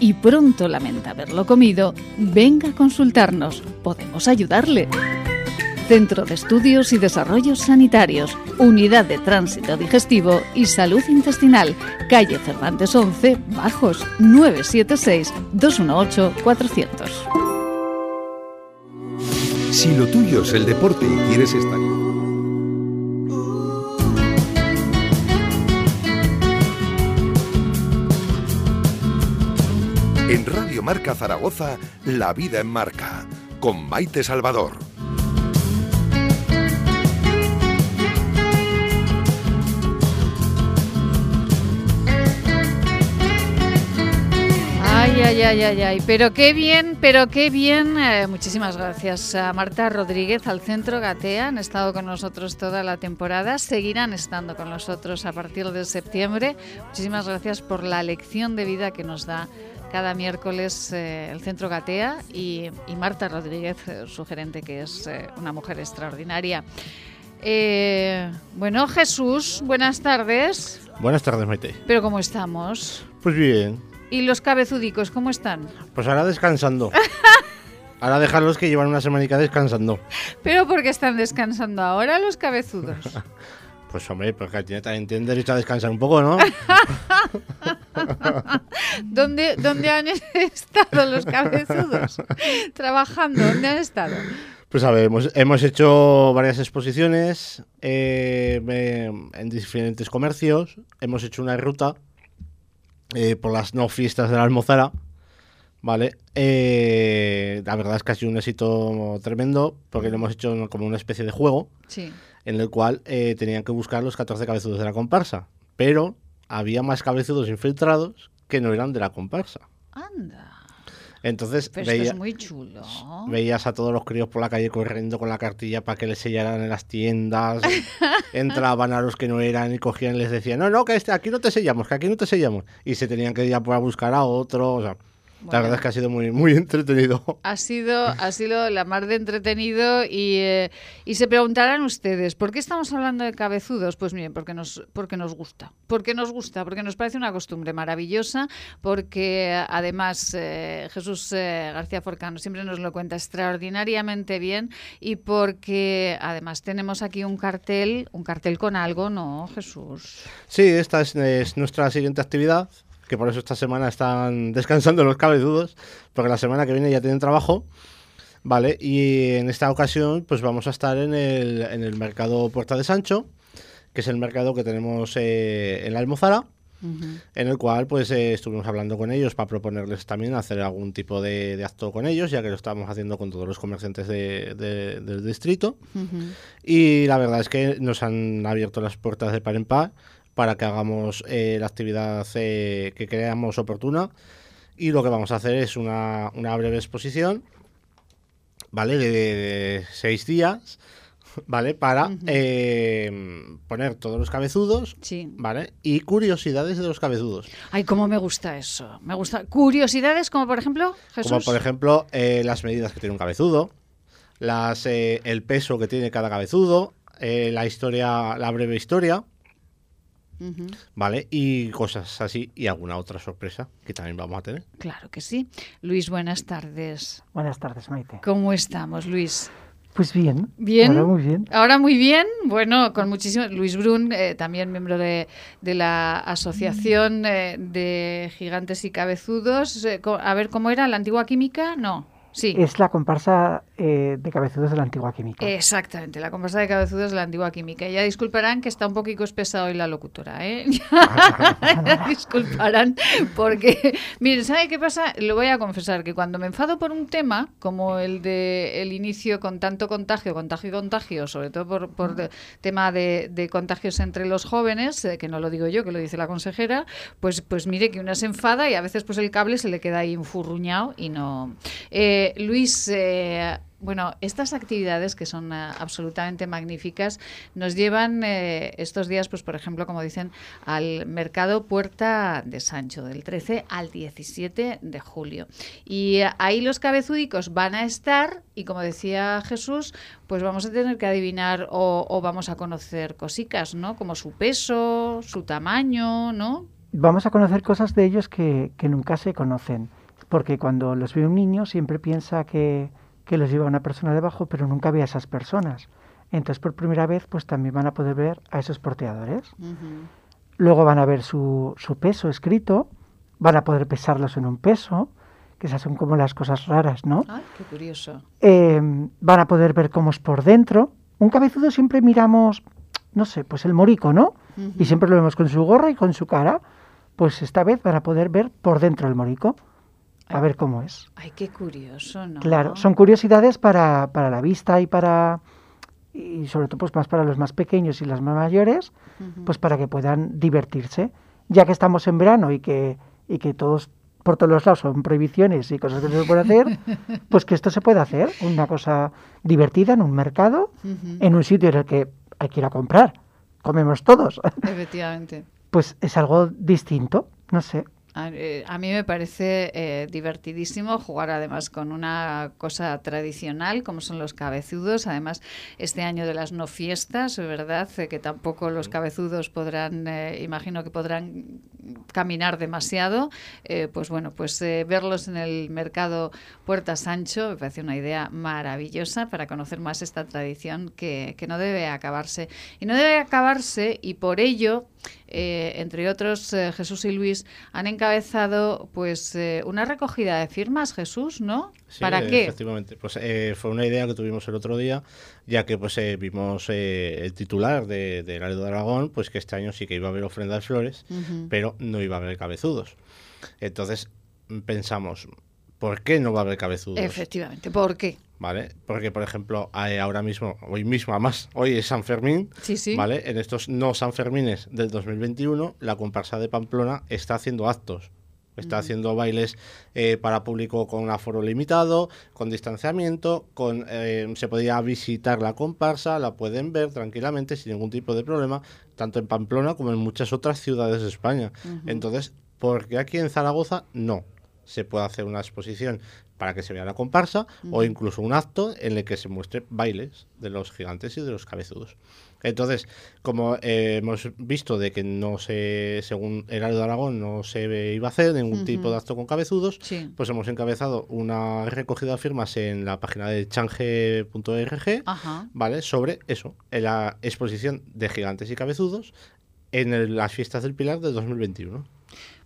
y pronto lamenta haberlo comido, venga a consultarnos. Podemos ayudarle. Centro de Estudios y Desarrollos Sanitarios, Unidad de Tránsito Digestivo y Salud Intestinal, calle Cervantes 11, Bajos, 976-218-400. Si lo tuyo es el deporte y quieres estar... Marca Zaragoza, La Vida en Marca, con Maite Salvador. Ay, ay, ay, ay, ay. Pero qué bien, pero qué bien. Eh, muchísimas gracias a Marta Rodríguez, al Centro Gatea. Han estado con nosotros toda la temporada. Seguirán estando con nosotros a partir de septiembre. Muchísimas gracias por la lección de vida que nos da cada miércoles eh, el Centro Gatea y, y Marta Rodríguez, eh, su gerente, que es eh, una mujer extraordinaria. Eh, bueno, Jesús, buenas tardes. Buenas tardes, Maite. ¿Pero cómo estamos? Pues bien, ¿Y los cabezudicos cómo están? pues ahora descansando. Ahora dejarlos que llevan una semanica descansando. ¿Pero por qué están descansando ahora los cabezudos? Pues hombre, porque tiene también tienen derecho a descansar un poco, ¿no? ¿Dónde, ¿Dónde han estado los cabezudos? Trabajando, ¿dónde han estado? Pues a ver, hemos, hemos hecho varias exposiciones eh, me- en diferentes comercios. Hemos hecho una ruta eh, por las no fiestas de la Almozara. Vale, Eh, la verdad es que ha sido un éxito tremendo porque lo hemos hecho como una especie de juego. Sí. En el cual eh, tenían que buscar los 14 cabezudos de la comparsa. Pero había más cabezudos infiltrados que no eran de la comparsa. Anda. Entonces Pero esto es muy chulo. veías a todos los críos por la calle corriendo con la cartilla para que les sellaran en las tiendas. Entraban a los que no eran y cogían y les decían, no, no, que este, aquí no te sellamos, que aquí no te sellamos. Y se tenían que ir a buscar a otro. O sea, Bueno. la verdad es que ha sido muy, muy entretenido. Ha sido, ha sido la mar de entretenido y, eh, y se preguntarán ustedes, ¿por qué estamos hablando de cabezudos? Pues miren, porque nos, porque nos gusta, porque nos gusta, porque nos parece una costumbre maravillosa, porque eh, además eh, Jesús eh, García Forcano siempre nos lo cuenta extraordinariamente bien y porque además tenemos aquí un cartel, un cartel con algo, ¿no, Jesús? Sí, esta es, es nuestra siguiente actividad, que por eso esta semana están descansando los cabezudos, porque la semana que viene ya tienen trabajo, ¿vale? Y en esta ocasión pues vamos a estar en el, en el mercado Puerta de Sancho, que es el mercado que tenemos eh, en la Almozara, en el cual pues eh, estuvimos hablando con ellos para proponerles también hacer algún tipo de, de acto con ellos, ya que lo estábamos haciendo con todos los comerciantes de- de- del distrito. Y la verdad es que nos han abierto las puertas de par en par para que hagamos eh, la actividad eh, que creamos oportuna. Y lo que vamos a hacer es una, una breve exposición, ¿vale? De, de seis días, ¿vale? Para eh, poner todos los cabezudos, Sí. ¿vale? Y curiosidades de los cabezudos. Ay, cómo me gusta eso. Me gusta. Curiosidades como por ejemplo, Jesús. Como por ejemplo eh, las medidas que tiene un cabezudo, las, el peso que tiene cada cabezudo, la historia, la breve historia, ¿vale? Y cosas así y alguna otra sorpresa que también vamos a tener. Claro que sí. Luis, buenas tardes. Buenas tardes, Maite. ¿Cómo estamos, Luis? Pues bien. Bien. Ahora muy bien. Ahora muy bien. Bueno, con muchísimo. Luis Brun, eh, también miembro de, de la Asociación eh, de Gigantes y Cabezudos. Eh, a ver, ¿cómo era? ¿La antigua química? No. Sí. Es la comparsa eh, de cabezudos de la antigua química. Exactamente, la comparsa de cabezudos de la antigua química. Ya disculparán que está un poquito espesa hoy la locutora, ¿eh? Ya disculparán porque, miren, ¿sabe qué pasa? Lo voy a confesar, que cuando me enfado por un tema, como el de el inicio con tanto contagio, contagio y contagio, sobre todo por, por de- tema de, de contagios entre los jóvenes, eh, que no lo digo yo, que lo dice la consejera, pues, pues mire que una se enfada y a veces pues el cable se le queda ahí enfurruñado y no... Eh, Luis, eh, bueno, estas actividades que son eh, absolutamente magníficas nos llevan eh, estos días, pues por ejemplo, como dicen, al mercado Puerta de Sancho, del 13 al 17 de julio. Y ahí los cabezúdicos van a estar y como decía Jesús, pues vamos a tener que adivinar o, o vamos a conocer cositas, ¿no? Como su peso, su tamaño, ¿no? vamos a conocer cosas de ellos que, que nunca se conocen. Porque cuando los ve un niño siempre piensa que, que los lleva una persona debajo, pero nunca ve a esas personas. Entonces, por primera vez, pues también van a poder ver a esos porteadores. Luego van a ver su, su peso escrito, van a poder pesarlos en un peso, que esas son como las cosas raras, ¿no? Ay, qué curioso. Eh, van a poder ver cómo es por dentro. Un cabezudo siempre miramos, no sé, pues el morico, ¿no? Y siempre lo vemos con su gorra y con su cara. Pues esta vez van a poder ver por dentro el morico. A ver cómo es. Ay, qué curioso, ¿no? Claro, son curiosidades para, para la vista y para y sobre todo pues más para los más pequeños y las más mayores, pues para que puedan divertirse, ya que estamos en verano y que y que todos por todos los lados son prohibiciones y cosas que no se pueden hacer, pues que esto se puede hacer, una cosa divertida en un mercado, en un sitio en el que hay que ir a comprar, comemos todos. Efectivamente. Pues es algo distinto, no sé. A, eh, a, mí me parece eh, divertidísimo jugar además con una cosa tradicional como son los cabezudos. Además, este año de las no fiestas, ¿verdad? Eh, que tampoco los cabezudos podrán, imagino que podrán caminar demasiado. Pues bueno, pues verlos en el mercado Puerta Sancho me parece una idea maravillosa para conocer más esta tradición que, que no debe acabarse. Y no debe acabarse y por ello eh, entre otros, eh, Jesús y Luis han encabezado pues eh, una recogida de firmas, Jesús, ¿no? Sí, ¿Para qué? Efectivamente, pues fue una idea que tuvimos el otro día, ya que pues vimos el titular de, de Laredo de Aragón, pues que este año sí que iba a haber ofrenda de flores, uh -huh. pero no iba a haber cabezudos. Entonces pensamos, ¿por qué no va a haber cabezudos? Efectivamente, ¿por qué? ¿Vale? Porque, por ejemplo, ahora mismo, hoy mismo, además, hoy es San Fermín, sí, sí. ¿vale? En estos no San Fermines del 2021, la comparsa de Pamplona está haciendo actos. Está haciendo bailes eh, para público con aforo limitado, con distanciamiento, con eh, se podía visitar la comparsa, la pueden ver tranquilamente sin ningún tipo de problema, tanto en Pamplona como en muchas otras ciudades de España. Uh -huh. Entonces, ¿por qué aquí en Zaragoza no? Se puede hacer una exposición para que se vea la comparsa uh -huh. o incluso un acto en el que se muestre bailes de los gigantes y de los cabezudos. Entonces, como eh, hemos visto de que no se, según Heraldo de Aragón, no se iba a hacer ningún uh -huh. tipo de acto con cabezudos, sí. pues hemos encabezado una recogida de firmas en la página de change.org, ¿vale? Sobre eso, en la exposición de gigantes y cabezudos en el, las fiestas del Pilar de 2021.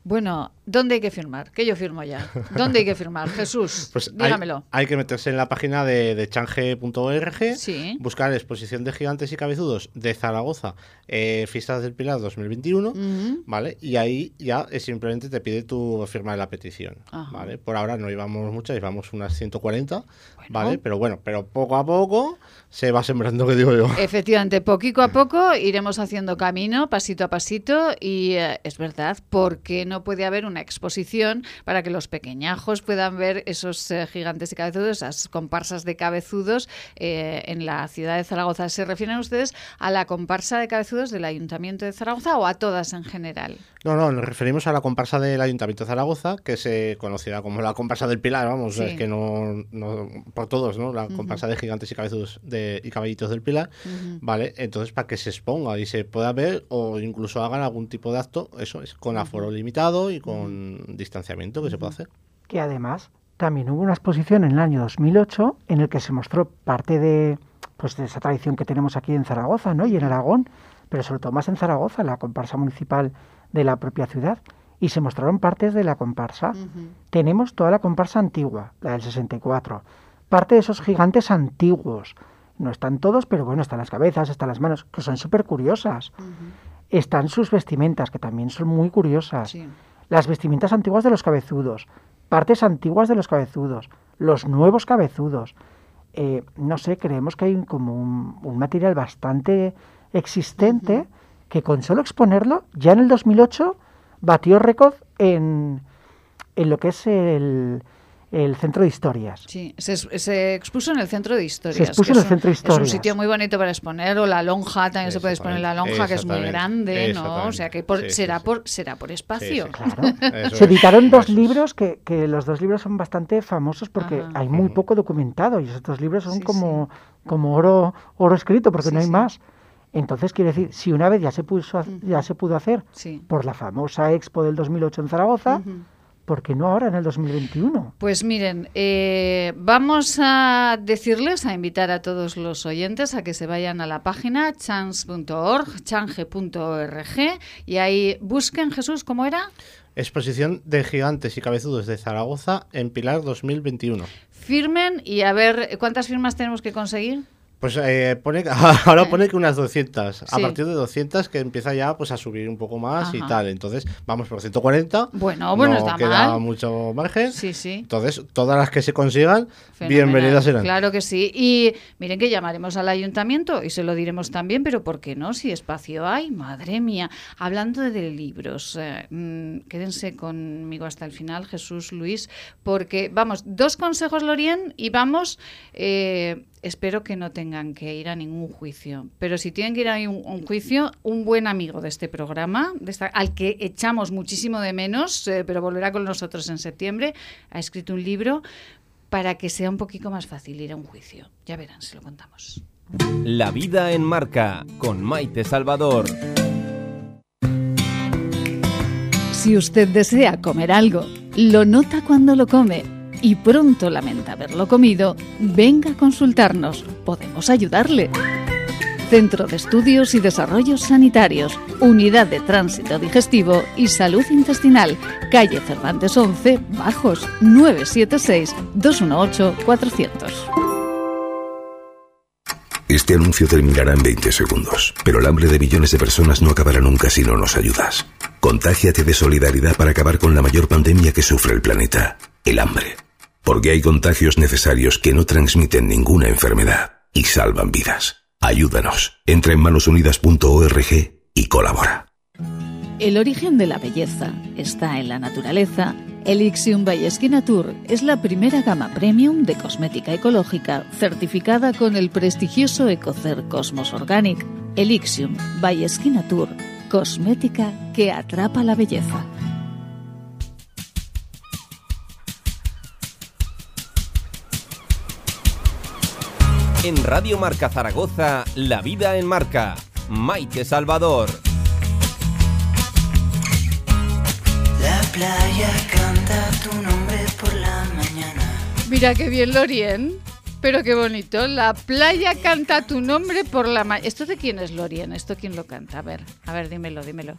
Bueno, ¿dónde hay que firmar? Que yo firmo ya. ¿Dónde hay que firmar? Jesús, pues dígamelo. Hay, hay, que meterse en la página de, de change.org, sí. buscar exposición de gigantes y cabezudos de Zaragoza, eh, Fiestas del Pilar 2021, uh -huh. ¿vale? Y ahí ya simplemente te pide tu firma de la petición, Ajá. ¿vale? Por ahora no íbamos muchas, íbamos unas 140, bueno. ¿vale? Pero bueno, pero poco a poco se va sembrando, que digo yo. Efectivamente, poquito a poco iremos haciendo camino, pasito a pasito, y eh, es verdad, porque no puede haber una exposición para que los pequeñajos puedan ver esos eh, gigantes y cabezudos, esas comparsas de cabezudos eh, en la ciudad de Zaragoza. ¿Se refieren ustedes a la comparsa de cabezudos del Ayuntamiento de Zaragoza o a todas en general? No, no, nos referimos a la comparsa del Ayuntamiento de Zaragoza, que se conocida como la comparsa del Pilar, vamos, sí. es que no, no, por todos, ¿no? La uh -huh. comparsa de gigantes y cabezudos de, y caballitos del Pilar, uh -huh. ¿vale? Entonces, para que se exponga y se pueda ver o incluso hagan algún tipo de acto, eso es, con aforo -huh. Limitado y con distanciamiento que se puede hacer. Que además también hubo una exposición en el año 2008 en el que se mostró parte de, pues, de esa tradición que tenemos aquí en Zaragoza, ¿no? Y en Aragón, pero sobre todo más en Zaragoza, la comparsa municipal de la propia ciudad. Y se mostraron partes de la comparsa. Uh -huh. Tenemos toda la comparsa antigua, la del 64. Parte de esos gigantes antiguos. No están todos, pero bueno, están las cabezas, están las manos, que son súper curiosas. Uh -huh. Están sus vestimentas, que también son muy curiosas. Sí. Las vestimentas antiguas de los cabezudos. Partes antiguas de los cabezudos. Los nuevos cabezudos. Eh, no sé, creemos que hay como un, un material bastante existente uh -huh. que con solo exponerlo, ya en el 2008 batió récord en, en lo que es el, el centro de historias. Sí, se, se, expuso en el centro de historias. Se expuso en el centro de historias. Es un sitio muy bonito para exponer, o la lonja, también se puede exponer la lonja, que es muy grande, ¿no? O sea, que por, sí, será, sí, por, será por espacio. Sí, claro. se editaron dos libros que, que, los dos libros son bastante famosos porque Ajá. hay muy poco documentado y esos dos libros son como, como oro, oro escrito porque no hay más. Entonces, quiere decir, si una vez ya se, puso, ya se pudo hacer por la famosa Expo del 2008 en Zaragoza, ¿por qué no ahora en el 2021? Pues miren, eh, vamos a decirles, a invitar a todos los oyentes a que se vayan a la página chance.org, change.org, y ahí busquen, Jesús, ¿cómo era? Exposición de gigantes y cabezudos de Zaragoza en Pilar 2021. Firmen y a ver, ¿cuántas firmas tenemos que conseguir? Pues eh, pone, ahora pone que unas 200. A partir de 200 que empieza ya pues a subir un poco más y tal. Entonces vamos por 140. Bueno, bueno, no está queda mucho margen. Sí, sí. Entonces, todas las que se consigan, bienvenidas serán. Claro que sí. Y miren que llamaremos al ayuntamiento y se lo diremos también, pero ¿por qué no? Si espacio hay, madre mía. Hablando de libros, eh, mm, quédense conmigo hasta el final, Jesús Luis, porque vamos, dos consejos, Lorien, y vamos... Eh, espero que no tengan que ir a ningún juicio. Pero si tienen que ir a un, juicio, un buen amigo de este programa, al que echamos muchísimo de menos, eh, pero volverá con nosotros en septiembre, ha escrito un libro para que sea un poquito más fácil ir a un juicio. Ya verán, se lo contamos. La vida en marca, con Maite Salvador. Si usted desea comer algo, lo nota cuando lo come y pronto lamenta haberlo comido, venga a consultarnos. Podemos ayudarle. Centro de Estudios y Desarrollos Sanitarios, Unidad de Tránsito Digestivo y Salud Intestinal, calle Cervantes 11, Bajos, 976-218-400. Este anuncio terminará en 20 segundos, pero el hambre de millones de personas no acabará nunca si no nos ayudas. Contágiate de solidaridad para acabar con la mayor pandemia que sufre el planeta, el hambre porque hay contagios necesarios que no transmiten ninguna enfermedad y salvan vidas. Ayúdanos. Entra en manosunidas.org y colabora. El origen de la belleza está en la naturaleza. Elixium by Tour es la primera gama premium de cosmética ecológica certificada con el prestigioso Ecocer Cosmos Organic. Elixium by Tour, cosmética que atrapa la belleza. En Radio Marca Zaragoza, La Vida en Marca. Maite Salvador. La playa canta tu nombre por la mañana. Mira qué bien Lorien. Pero qué bonito. La playa canta tu nombre por la mañana. ¿Esto de quién es Lorien? ¿Esto quién lo canta? A ver, a ver, dímelo, dímelo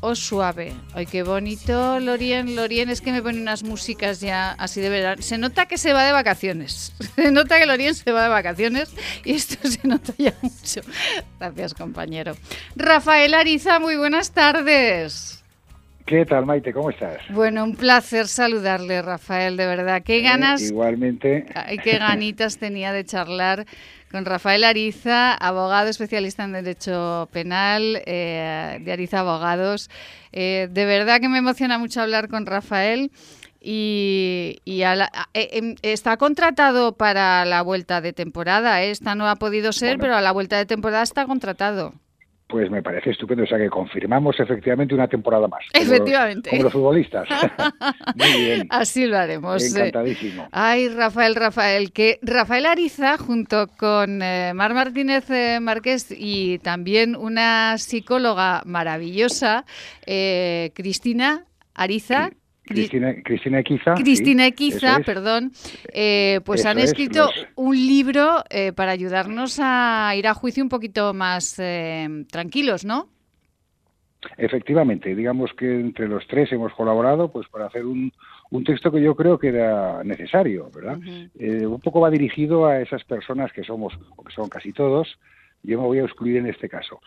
o suave. Ay, qué bonito, Lorien. Lorien es que me pone unas músicas ya así de verdad. Se nota que se va de vacaciones. Se nota que Lorien se va de vacaciones y esto se nota ya mucho. Gracias, compañero. Rafael Ariza, muy buenas tardes. ¿Qué tal, Maite? ¿Cómo estás? Bueno, un placer saludarle, Rafael, de verdad. Qué eh, ganas. igualmente. Ay, qué ganitas tenía de charlar con Rafael Ariza, abogado especialista en Derecho Penal eh, de Ariza Abogados. Eh, de verdad que me emociona mucho hablar con Rafael. Y, em, está contratado para la vuelta de temporada. Esta no ha podido ser, pero a la vuelta de temporada está contratado. Pues me parece estupendo, o sea que confirmamos efectivamente una temporada más. Efectivamente. Como los, futbolistas. Muy bien. Así lo haremos. Eh. Encantadísimo. Ay, Rafael, Rafael, que Rafael Ariza, junto con eh, Mar Martínez eh, Márquez y también una psicóloga maravillosa, Cristina Ariza, Cristina, Cristina Equiza. Cristina Equiza, perdón. Eh, pues han escrito un libro eh, para ayudarnos a ir a juicio un poquito más eh, tranquilos, ¿no? Efectivamente, digamos que entre los tres hemos colaborado pues para hacer un, un texto que yo creo que era necesario, ¿verdad? un poco va dirigido a esas personas que somos, o que son casi todos, yo me voy a excluir en este caso,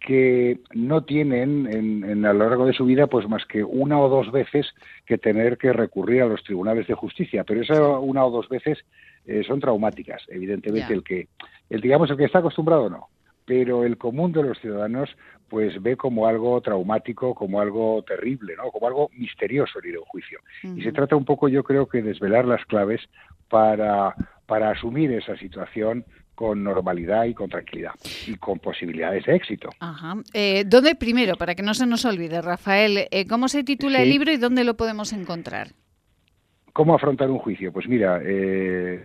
que no tienen en, a lo largo de su vida pues más que una o dos veces que tener que recurrir a los tribunales de justicia, pero esas una o dos veces eh, son traumáticas, evidentemente. El que el digamos el que está acostumbrado no, pero el común de los ciudadanos pues ve como algo traumático, como algo terrible, ¿no? Como algo misterioso el ir a un juicio. Y se trata un poco, yo creo que desvelar las claves para para asumir esa situación con normalidad y con tranquilidad y con posibilidades de éxito. Ajá. Eh, ¿Dónde primero, para que no se nos olvide, Rafael, eh, cómo se titula el libro y dónde lo podemos encontrar? ¿Cómo afrontar un juicio? Pues mira, eh,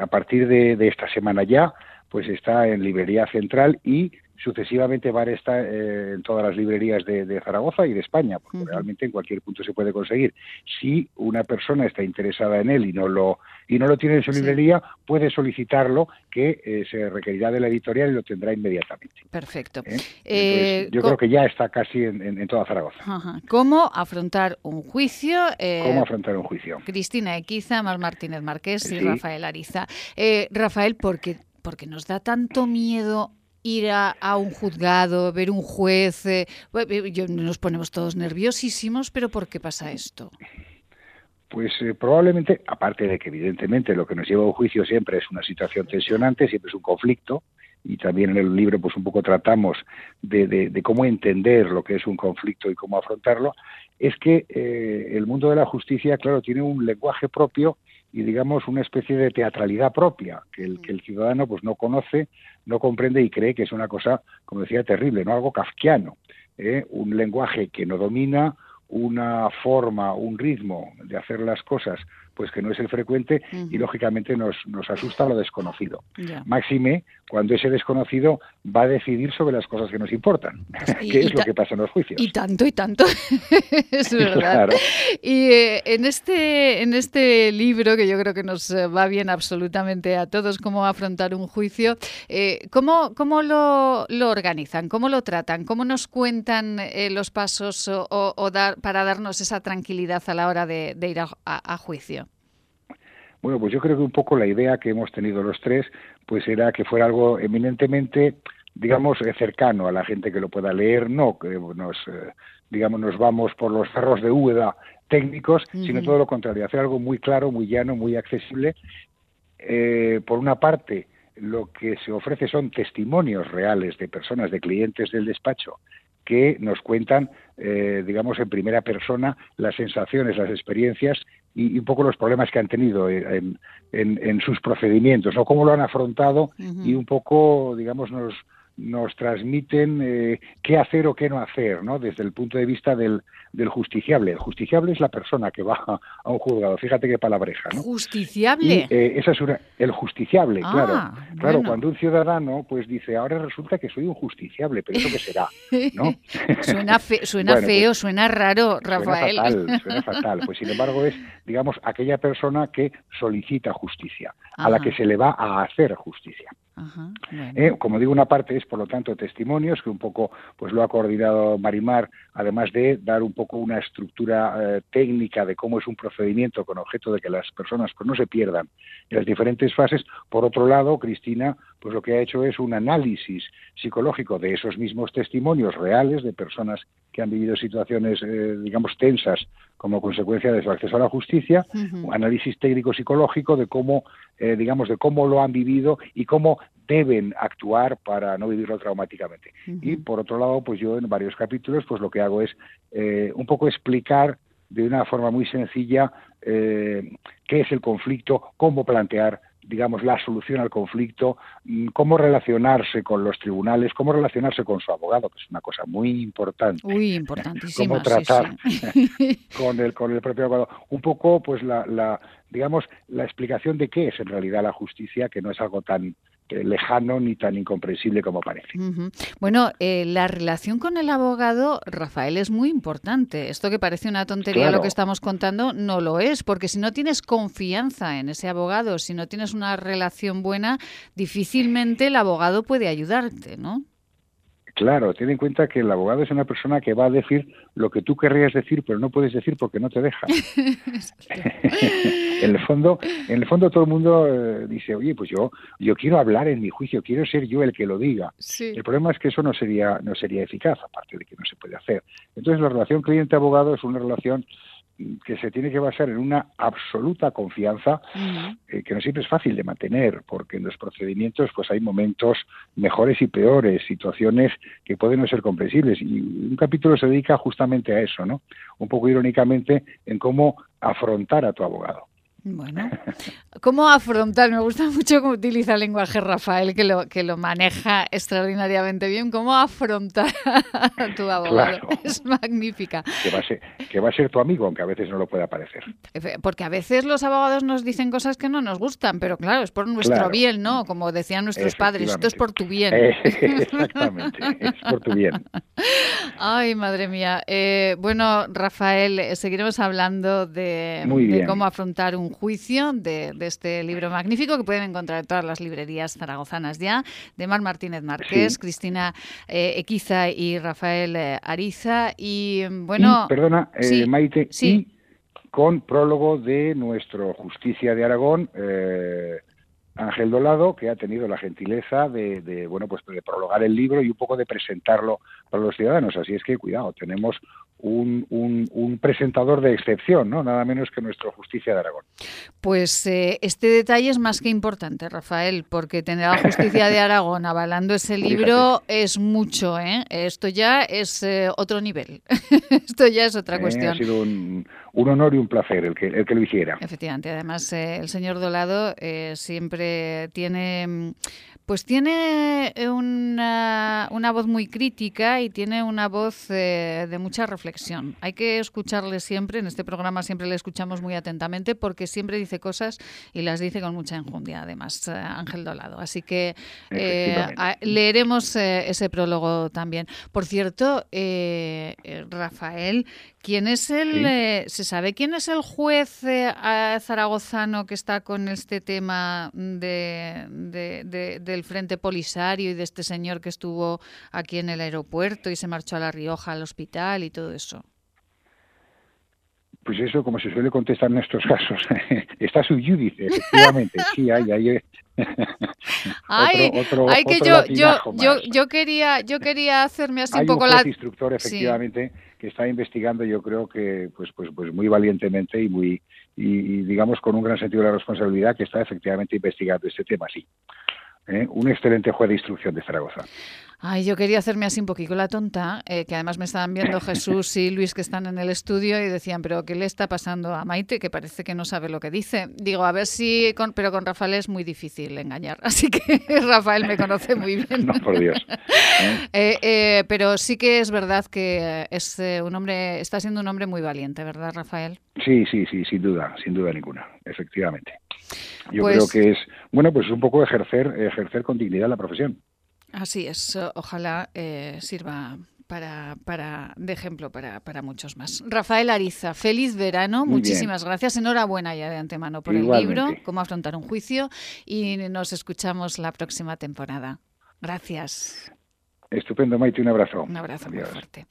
a partir de, esta semana ya, pues está en Librería Central y sucesivamente va a estar eh, en todas las librerías de, Zaragoza y de España, porque realmente en cualquier punto se puede conseguir. Si una persona está interesada en él y no lo y no lo tiene en su librería, puede solicitarlo, que eh, se requerirá de la editorial y lo tendrá inmediatamente. Perfecto. ¿Eh? yo creo que ya está casi en, toda Zaragoza. ¿Cómo afrontar un juicio? ¿Cómo afrontar un juicio? Cristina Equiza, Mar Martínez Márquez y Rafael Ariza. Rafael, ¿por qué, porque nos da tanto miedo ir a, un juzgado, ver un juez. Eh, nos ponemos todos nerviosísimos, pero ¿por qué pasa esto? Pues eh, probablemente, aparte de que evidentemente lo que nos lleva a un juicio siempre es una situación tensionante, siempre es un conflicto, y también en el libro pues un poco tratamos de, cómo entender lo que es un conflicto y cómo afrontarlo, es que eh, el mundo de la justicia, claro, tiene un lenguaje propio y digamos una especie de teatralidad propia que el, que el ciudadano pues no conoce, no comprende y cree que es una cosa, como decía, terrible, no algo kafkiano, ¿eh? un lenguaje que no domina, una forma, un ritmo de hacer las cosas pues que no es el frecuente y lógicamente nos, nos asusta lo desconocido. Máxime cuando ese desconocido va a decidir sobre las cosas que nos importan, que es lo que pasa en los juicios. Y tanto y tanto, es verdad. Y eh, en este en este libro que yo creo que nos eh, va bien absolutamente a todos cómo afrontar un juicio, eh, ¿cómo, cómo lo, lo, organizan? ¿Cómo lo tratan? ¿Cómo nos cuentan los pasos o, dar, para darnos esa tranquilidad a la hora de, ir a juicio? Bueno, pues yo creo que un poco la idea que hemos tenido los tres, pues era que fuera algo eminentemente, digamos, eh, cercano a la gente que lo pueda leer, no que nos, eh, digamos, nos vamos por los cerros de Úbeda técnicos, sino todo lo contrario, hacer algo muy claro, muy llano, muy accesible. Eh, por una parte, lo que se ofrece son testimonios reales de personas, de clientes del despacho, que nos cuentan, digamos, en primera persona las sensaciones, las experiencias y, un poco los problemas que han tenido en, en, sus procedimientos, o cómo lo han afrontado y un poco, digamos, nos, nos transmiten eh, qué hacer o qué no hacer, ¿no? Desde el punto de vista del, del justiciable. El justiciable es la persona que va a un juzgado. Fíjate qué palabreja, ¿no? Justiciable. Eh, esa es una, el justiciable, ah, claro. Claro, cuando un ciudadano pues dice, ahora resulta que soy un justiciable, pero eso qué será, ¿no? suena, suena pues, feo, suena raro, Rafael. Suena fatal, suena fatal. Pues sin embargo es, digamos, aquella persona que solicita justicia, a la que se le va a hacer justicia. Eh, como digo, una parte es, por lo tanto, testimonios, que un poco pues lo ha coordinado Marimar, además de dar un poco una estructura eh, técnica de cómo es un procedimiento con objeto de que las personas pues, no se pierdan en las diferentes fases. Por otro lado, Cristina, pues lo que ha hecho es un análisis psicológico de esos mismos testimonios reales de personas que han vivido situaciones, eh, digamos, tensas como consecuencia de su acceso a la justicia, un análisis técnico psicológico de cómo, digamos, de cómo lo han vivido y cómo deben actuar para no vivirlo traumáticamente. Y por otro lado, pues yo en varios capítulos, pues lo que hago es eh, un poco explicar de una forma muy sencilla eh, qué es el conflicto, cómo plantear digamos, la solución al conflicto, mm, cómo relacionarse con los tribunales, cómo relacionarse con su abogado, que es una cosa muy importante. Muy importantísima. Cómo tratar con el con el propio abogado. Un poco, pues, la, la, digamos, la explicación de qué es en realidad la justicia, que no es algo tan lejano ni tan incomprensible como parece. Bueno, eh, la relación con el abogado, Rafael, es muy importante. Esto que parece una tontería lo que estamos contando, no lo es, porque si no tienes confianza en ese abogado, si no tienes una relación buena, difícilmente el abogado puede ayudarte, ¿no? Claro, ten en cuenta que el abogado es una persona que va a decir lo que tú querrías decir, pero no puedes decir porque no te deja. en el fondo, en el fondo todo el mundo eh, dice, oye, pues yo, yo quiero hablar en mi juicio, quiero ser yo el que lo diga. El problema es que eso no sería, no sería eficaz, aparte de que no se puede hacer. Entonces la relación cliente-abogado es una relación que se tiene que basar en una absoluta confianza eh, que no siempre es fácil de mantener porque en los procedimientos pues hay momentos mejores y peores situaciones que pueden no ser comprensibles. Y un capítulo se dedica justamente a eso no un poco irónicamente en cómo afrontar a tu abogado Bueno, ¿cómo afrontar? Me gusta mucho cómo utiliza el lenguaje Rafael, que lo, que lo maneja extraordinariamente bien. ¿Cómo afrontar a tu abogado? Es magnífica. Que va, a ser, que va a ser tu amigo, aunque a veces no lo pueda parecer. Porque a veces los abogados nos dicen cosas que no nos gustan, pero claro, es por nuestro bien, ¿no? Como decían nuestros padres, esto es por tu bien. exactamente, es por tu bien. Ay, madre mía. Eh, bueno, Rafael, eh, seguiremos hablando de, de cómo afrontar un juicio de, este libro magnífico que pueden encontrar en todas las librerías zaragozanas ya, de Mar Martínez Márquez, Cristina eh, Equiza y Rafael eh, Ariza. Y bueno. perdona, eh, Maite, sí. con prólogo de nuestro Justicia de Aragón. Ángel Dolado, que ha tenido la gentileza de, de, bueno pues de prologar el libro y un poco de presentarlo para los ciudadanos. Así es que cuidado, tenemos un, un, presentador de excepción, ¿no? Nada menos que nuestro Justicia de Aragón. Pues eh, este detalle es más que importante, Rafael, porque tener a Justicia de Aragón avalando ese libro es mucho, ¿eh? Esto ya es eh, otro nivel. Esto ya es otra cuestión. ha sido un, un, honor y un placer el que, el que lo hiciera. Efectivamente, además el señor Dolado siempre tiene pues tiene eh, una, una, voz muy crítica y tiene una voz eh, de mucha reflexión. Hay que escucharle siempre, en este programa siempre le escuchamos muy atentamente porque siempre dice cosas y las dice con mucha enjundia, además, eh, Ángel Dolado. Así que leeremos ese prólogo también. Por cierto, Rafael, ¿Quién es el, eh, se sabe quién es el juez eh, zaragozano que está con este tema de, del Frente Polisario y de este señor que estuvo aquí en el aeropuerto y se marchó a La Rioja al hospital y todo eso? Pues eso, como se suele contestar en estos casos, está su judice, efectivamente. Sí, hay, hay. Ay, otro, que yo, yo, yo, yo, quería, yo quería hacerme así un poco un la. instructor, efectivamente que está investigando yo creo que pues pues pues muy valientemente y muy y, digamos con un gran sentido de la responsabilidad que está efectivamente investigando este tema sí ¿eh? un excelente juez de instrucción de Zaragoza Ay, yo quería hacerme así un poquito la tonta, eh, que además me estaban viendo Jesús y Luis que están en el estudio y decían, pero ¿qué le está pasando a Maite? Que parece que no sabe lo que dice. Digo, a ver si, con, pero con Rafael es muy difícil engañar, así que Rafael me conoce muy bien. No, por Dios. Eh, eh, pero sí que es verdad que es un hombre, está siendo un hombre muy valiente, ¿verdad, Rafael? Sí, sí, sí, sin duda, sin duda ninguna, efectivamente. Yo creo pues que es, bueno, pues un poco ejercer, ejercer con dignidad la profesión. Así es, ojalá eh, sirva para, para, de ejemplo para, para, muchos más. Rafael Ariza, feliz verano, muchísimas gracias, enhorabuena ya de antemano por el libro, Cómo afrontar un juicio, y nos escuchamos la próxima temporada. Gracias. Estupendo, Maite, un abrazo. Un abrazo muy fuerte.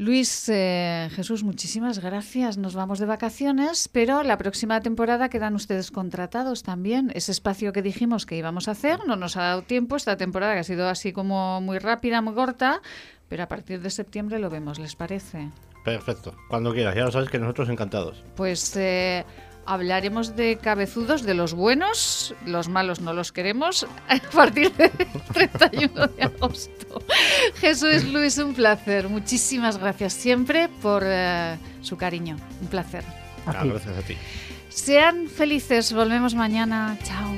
Luis eh, Jesús, muchísimas gracias. Nos vamos de vacaciones, pero la próxima temporada quedan ustedes contratados también. Ese espacio que dijimos que íbamos a hacer no nos ha dado tiempo. Esta temporada que ha sido así como muy rápida, muy corta, pero a partir de septiembre lo vemos, ¿les parece? Perfecto, cuando quieras. Ya lo sabes que nosotros encantados. Pues eh, hablaremos de cabezudos, de los buenos, los malos no los queremos, a partir del 31 de agosto. Jesús Luis, un placer. Muchísimas gracias siempre por eh, su cariño. Un placer. Ah, gracias a ti. Sean felices. Volvemos mañana. Chao.